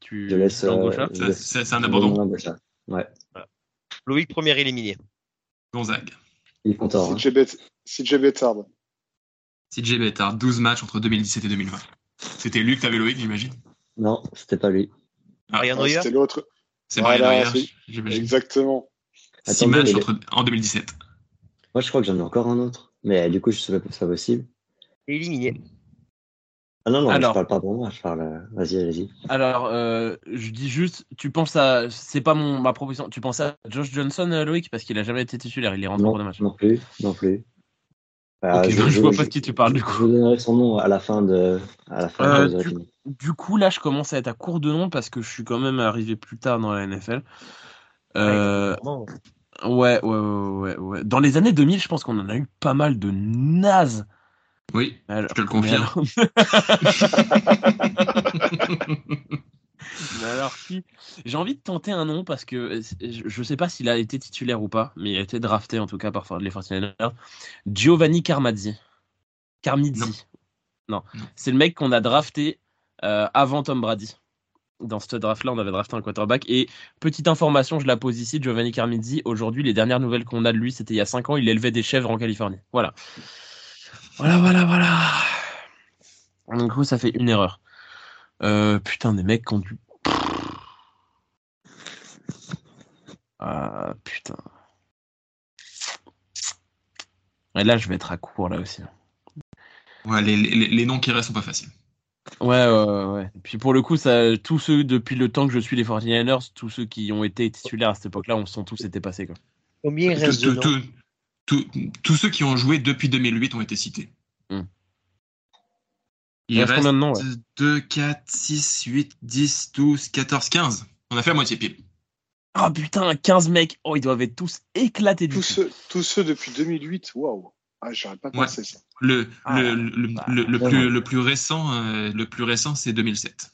Tu Je laisse. euh, C'est un abandon. Loïc, premier éliminé. Gonzague. il est content. hein. CJ Bet- CJ Bettard. CJ Bettard, 12 matchs entre 2017 et 2020. C'était lui que t'avais Loïc, j'imagine Non, c'était pas lui. Ah, Ouais, Neuer C'était l'autre. C'est Voilà. Exactement. 6 Attendez, matchs entre, en 2017. Moi, je crois que j'en ai encore un autre. Mais du coup, je sais pas si c'est possible. Éliminé. Ah non, non, Alors. je parle pas pour moi. Je parle. euh, Vas-y, allez-y. Alors, euh, je dis juste, tu penses à. C'est pas mon, ma proposition. Tu penses à Josh Johnson, euh, Loïc Parce qu'il a jamais été titulaire. Il est rentré pour des matchs. non plus, non plus. Euh, je, vois pas de qui tu parles du Je coup. vous donnerai son nom à la fin de. À la fin Euh, de du- Du coup, là, je commence à être à court de nom parce que je suis quand même arrivé plus tard dans la NFL. Euh, ouais, ouais, ouais, ouais, ouais. Dans les années 2000, je pense qu'on en a eu pas mal de nazes. Oui, Alors- je te le confirme. alors- Mais alors qui J'ai envie de tenter un nom parce que euh, je je sais pas s'il a été titulaire ou pas, mais il a été drafté en tout cas par les 49ers. Giovanni Carmazzi. Carmizzi. Non. Non. Non. C'est le mec qu'on a drafté euh, avant Tom Brady. Dans ce draft-là, on avait drafté un quarterback. Et petite information, je la pose ici, Giovanni Carmizzi. Aujourd'hui, les dernières nouvelles qu'on a de lui, c'était il y a 5 ans, il élevait des chèvres en Californie. Voilà. Voilà, voilà, voilà. Du coup, ça fait une erreur. Euh, putain, des mecs qui ont dû. Ah, putain. Et là, je vais être à court, là aussi. Ouais, les, les- les noms qui restent sont pas faciles. Ouais, ouais, ouais, ouais. Et puis pour le coup, ça, tous ceux, depuis le temps que je suis les 49ers, tous ceux qui ont été titulaires à cette époque-là, on sont tous été passés, quoi. Combien il Tous- reste de tous- noms tous- tous- tous ceux qui ont joué depuis 2008 ont été cités. Hmm. Il Il reste reste combien de noms, ouais? 2, 4, 6, 8, 10, 12, 14, 15. On a fait la moitié pile. Oh putain, 15 mecs. Oh, ils doivent être tous éclatés du Tous ceux, tous ceux depuis 2008. Waouh. Ah, j'aurais pas Ouais. pensé ça. Le, Ah, le, le, bah, le- plus, le plus récent, euh, le plus récent, c'est 2007.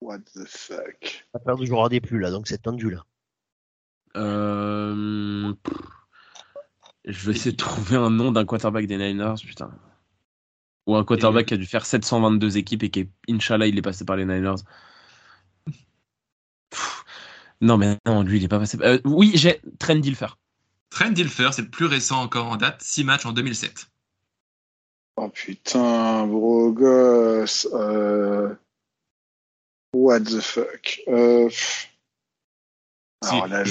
What the fuck. Peur de joueur des plus là, donc c'est tendu là. Euh... Je vais essayer de trouver un nom d'un quarterback des Niners, putain. Ou un quarterback qui a dû faire 722 équipes et qui, est, Inch'Allah, il est passé par les Niners. Non, mais non, lui, il est pas passé. Euh, oui, j'ai Trent Dilfer. Trent Dilfer, c'est le plus récent encore en date, 6 matchs en 2007. Oh putain, gros gosse. Euh... What the fuck. Euh... Alors là,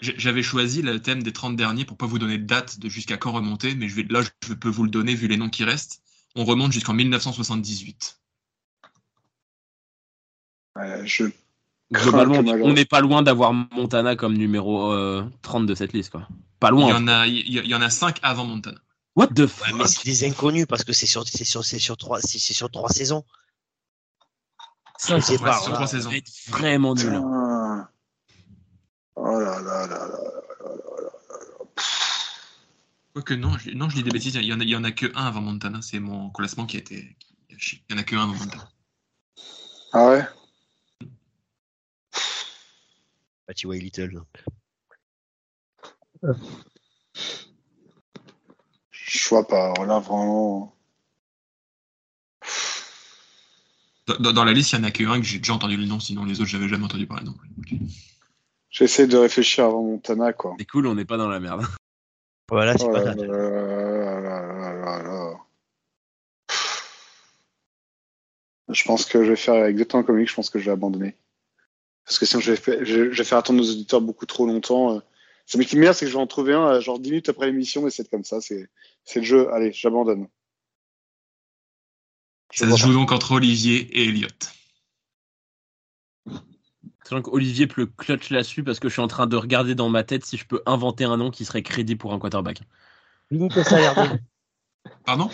J'avais choisi le thème des 30 derniers pour pas vous donner de date de jusqu'à quand remonter, mais je vais, là, je peux vous le donner vu les noms qui restent. On remonte jusqu'en 1978. Ouais, je... Globalement, on- n'est pas loin d'avoir Montana comme numéro euh, 30 de cette liste, quoi. Pas Il y loin. en a, il y, il y en a 5 avant Montana. What the Ouais, fuck mais c'est des inconnus parce que c'est sur, c'est sur, c'est sur trois, c'est c'est sur trois saisons. Ça, ça pas, sur trois saisons. être vraiment nul. hein. Oh là là là là. Quoique non, je, non, je dis des bêtises, il y en a, il y en a que un avant Montana, c'est mon classement qui a été. qui. Il y en a que un avant Montana. Ah ouais Tu vois, Little. Je vois pas. Alors là, vraiment. Dans, la liste, il y en a que un que j'ai déjà entendu le nom, sinon les autres, j'avais jamais entendu parler non plus. J'essaie de réfléchir avant Montana, quoi. C'est cool, on n'est pas dans la merde. Voilà, c'est Oh pas là. Je pense que je vais faire exactement comme lui, je pense que je vais abandonner. Parce que sinon, je vais, faire, je, je vais faire attendre nos auditeurs beaucoup trop longtemps. euh. Mais qui m'énerve, c'est que je vais en trouver un, euh, genre 10 minutes après l'émission, mais c'est comme ça, c'est le jeu. Allez, j'abandonne. Je Ça se joue donc entre Olivier et Elliot. Sachant qu'Olivier peut le clutch là-dessus parce que je suis en train de regarder dans ma tête si je peux inventer un nom qui serait crédible pour un quarterback. Vini Testaverde. Pardon?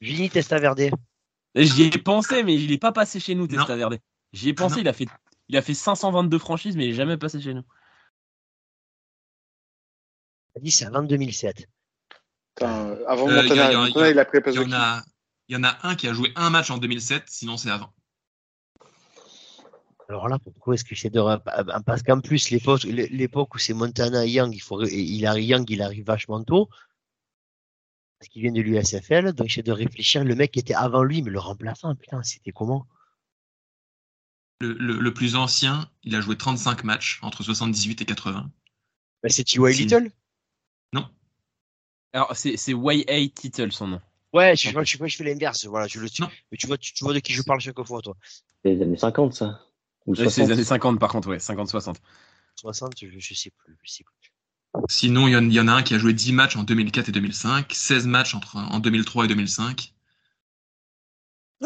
Vini Testaverde. J'y ai pensé, mais il est pas passé chez nous. Testaverde. J'y ai pensé, Non. il a fait, il a fait 522 franchises, mais il est jamais passé chez nous. a dit c'est avant 2007. Putain, euh, avant Euh, Montana, a- a- Montana, il a pris Il y, en a, il y en a un qui a joué un match en 2007, sinon c'est avant. Alors là, pourquoi est-ce que c'est de rap- Parce qu'en plus, l'époque, où c'est Montana Young, il faut, il arrive Young, il arrive vachement tôt. Parce qu'il vient de l'USFL, donc j'essaie de réfléchir. Le mec qui était avant lui, mais le remplaçant, putain, c'était comment? Le, le- le plus ancien, il a joué 35 matchs entre 78 et 80. Ben, C'est T.Y. Little? Non. Alors, c'est YA Title son nom. Ouais, je sais pas, je pas, je fais l'inverse. Voilà, je le Non. Mais tu vois, tu, tu vois de qui je parle chaque fois, toi. C'est les années 50, ça. Ou Ouais, C'est 60. les années 50 par contre, ouais, 50-60. 60, je, je sais plus, je sais plus. Sinon, il y, en, il y en a un qui a joué 10 matchs en 2004 et 2005, 16 matchs entre, en 2003 et 2005.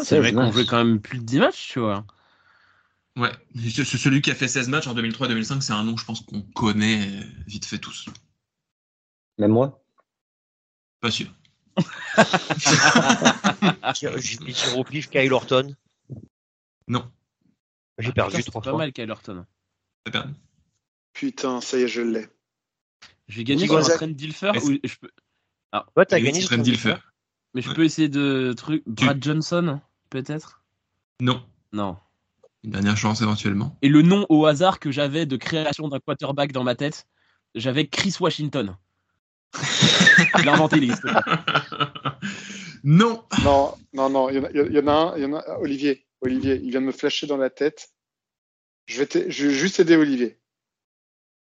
C'est vrai qu'on jouait quand même plus de 10 matchs, tu vois. Ouais, Ce- ce- celui qui a fait 16 matchs en 2003 et 2005, c'est un nom, je pense, qu'on connaît euh, vite fait tous. Même moi? Pas sûr. Vais tirer au pif, Kyle Horton. Non, J'ai perdu trois c'était pas fois. mal, Kyle Horton. t'as perdu? Putain, ça y est, je l'ai. Gagner Qui sur un Trent Dilfer ou je peux... Ouais, t'as gagné sur Trent Dilfer. Mais je Ouais. peux essayer de truc. Brad Johnson, peut-être? Non, Non. Une dernière chance éventuellement. Et le nom au hasard que j'avais de création d'un quarterback dans ma tête, j'avais Chris Washington. Je l'ai inventé, il pas. non Non, non, non, il y en a, il y en a un, il y en a Olivier. Olivier, il vient de me flasher dans la tête. Je vais, t'a- je vais juste aider Olivier.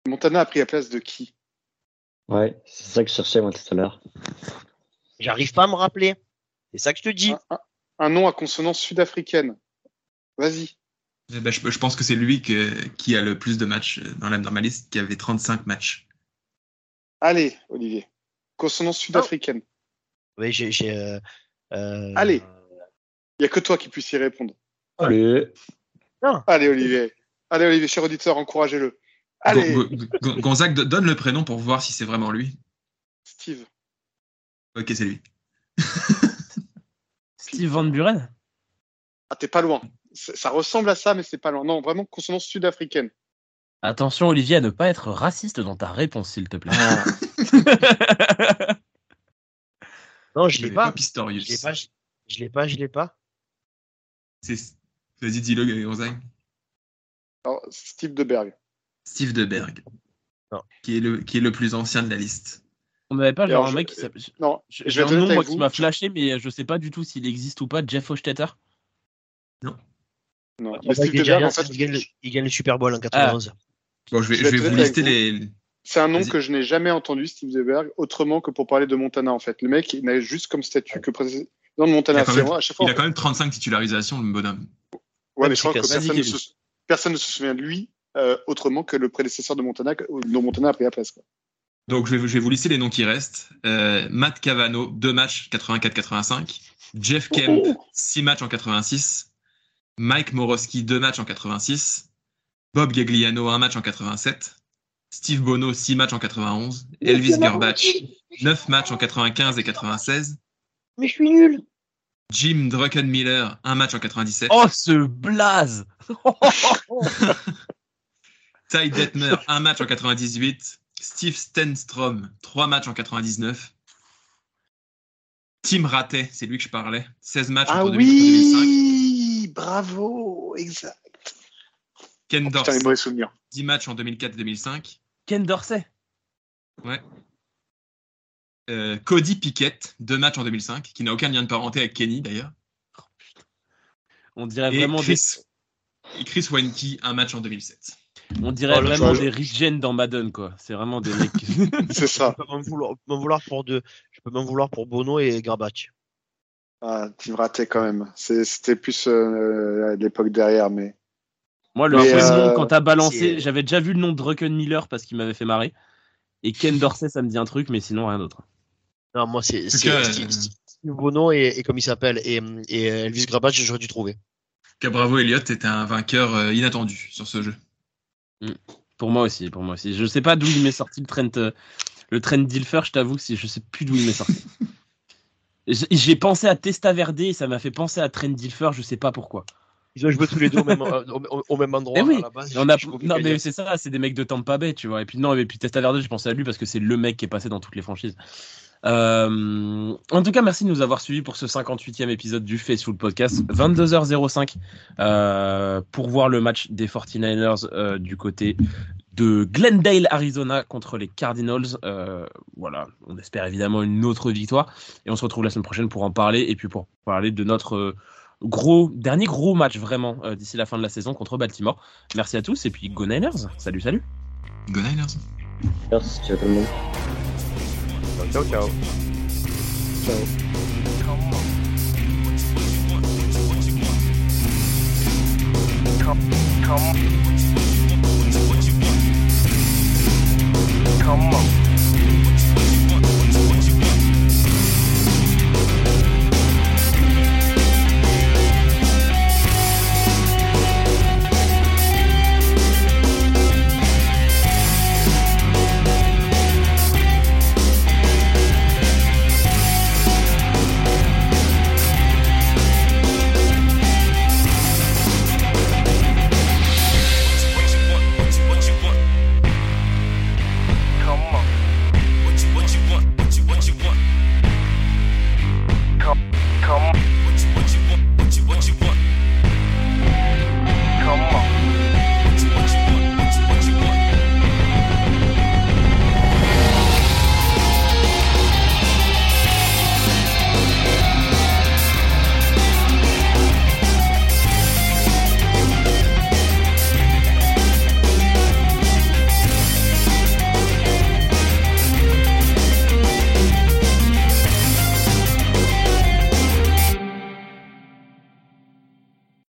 Montana a pris la place de qui? Ouais, c'est ça que je cherchais, moi, tout à l'heure. J'arrive pas à me rappeler. C'est ça que je te dis. un, un- un nom à consonance sud-africaine. Vas-y. Eh ben, je, je pense que c'est lui que- qui a le plus de matchs euh, dans la, dans ma liste, qui avait 35 matchs. Allez, Olivier. Consonance sud-africaine. Oui, j'ai. j'ai, euh, euh, Allez. Il n'y a que toi qui puisse y répondre. Allez. Allez, Olivier. Allez, Olivier, cher auditeur, encouragez-le. Allez, Gon- Gon- Gon- Gonzague, do- donne le prénom pour voir si c'est vraiment lui. Steve. Ok, c'est lui. Steve Van Buren? Ah, t'es pas loin. Ça ressemble à ça, mais c'est pas loin. Non, vraiment consonance sud-africaine. Attention, Olivier, à ne pas être raciste dans ta réponse, s'il te plaît. Ah, Non, je l'ai J'avais pas. Pistorius. Je l'ai pas. Je l'ai pas. Je l'ai pas. C'est- Vas-y, dis-le, Gonzague. Steve Deberg. Steve Deberg. Non. Qui est, le, qui est le plus ancien de la liste. On n'avait pas genre un mec qui s'appelle. Non, J'ai je vais un nom moi qui m'a flashé, mais je sais pas du tout s'il existe ou pas. Jeff Hostetter Non, Ah, il, gagne, Deberg, en fait, il, gagne le, il gagne le Super Bowl en 91. Bon, je vais, Je je vais vais être vous lister les. c'est un nom que je n'ai jamais entendu, Steve Deberg, autrement que pour parler de Montana, en fait. Le mec, il n'a juste comme statut que président de Il Montana. a quand C'est même- moi, à chaque fois. Il a quand même 35 titularisations, le bonhomme. Ouais, mais je crois que que- personne ne, se, personne ne se souvient de lui euh, autrement que le prédécesseur de Montana, que- dont Montana a pris la place. Quoi. Donc, je vais, je vais vous lister les noms qui restent. Euh, Matt Cavano, 2 matchs 84-85. Jeff Kemp, 6 matchs en 86. Mike Morosky, 2 matchs en 86. Bob Gagliano, 1 match en 87. Steve Bono, 6 matchs en 91. Elvis Gerbach, 9 matchs en 95 et 96. Mais je suis nul. Jim Druckenmiller, 1 match en 97. Oh, ce blaze Ty Detmer, 1 match en 98. Steve Stenstrom, 3 matchs en 99. Tim Rattay, c'est lui que je parlais. 16 matchs Ah entre 2003 et 2005. oui Bravo Exact. Ken Oh, putain, Dorsey, les mauvais souvenirs. 10 matchs en 2004 et 2005. Ken Dorsey Euh, Cody Pickett, 2 matchs en 2005, qui n'a aucun lien de parenté avec Kenny d'ailleurs. On dirait Et vraiment Chris, des, et Chris Weinke, un match en 2007. on dirait Oh, vraiment des regen dans Madden, quoi. C'est vraiment des mecs. C'est ça. Je peux m'en vouloir, pour deux. Je peux m'en vouloir pour Bono et Garbage. Ah, tu raté quand même. C'était plus euh, l'époque derrière, mais. Moi, le Mais, euh, nom, quand t'as balancé, j'avais déjà vu le nom de Druckenmiller parce qu'il m'avait fait marrer. Et Ken Dorsey, ça me dit un truc, mais sinon rien d'autre. Non, moi, c'est Steve, euh, Bono et, et comme il s'appelle, et, et Elvis Garbage, j'aurais dû trouver. Que Bravo Elliott était un vainqueur euh, inattendu sur ce jeu. Pour moi aussi, pour moi aussi. Je sais pas d'où il m'est sorti le Trent, euh, le Trent Dilfer, je t'avoue que si- je sais plus d'où il m'est sorti. J'ai pensé à Testaverde et ça m'a fait penser à Trent Dilfer, je sais pas pourquoi. Ils ont joué tous les deux au même, au, même endroit. Oui, on a, non, mais c'est ça, c'est des mecs de Tampa Bay, tu vois. Et puis, non, et puis Testaverde, je pensais à lui parce que c'est le mec qui est passé dans toutes les franchises. Euh, en tout cas, merci de nous avoir suivis pour ce 58e épisode du Facebook Podcast. 22h05 euh, pour voir le match des 49ers euh, du côté de Glendale, Arizona contre les Cardinals. Euh, voilà, on espère évidemment une autre victoire. Et on se retrouve la semaine prochaine pour en parler et puis pour parler de notre euh, gros dernier gros match vraiment euh, d'ici la fin de la saison contre Baltimore. Merci à tous et puis Go Niners. Salut, salut. Go Niners. Merci, ciao tout le monde. Ciao, ciao. Ciao. Come, come. come on.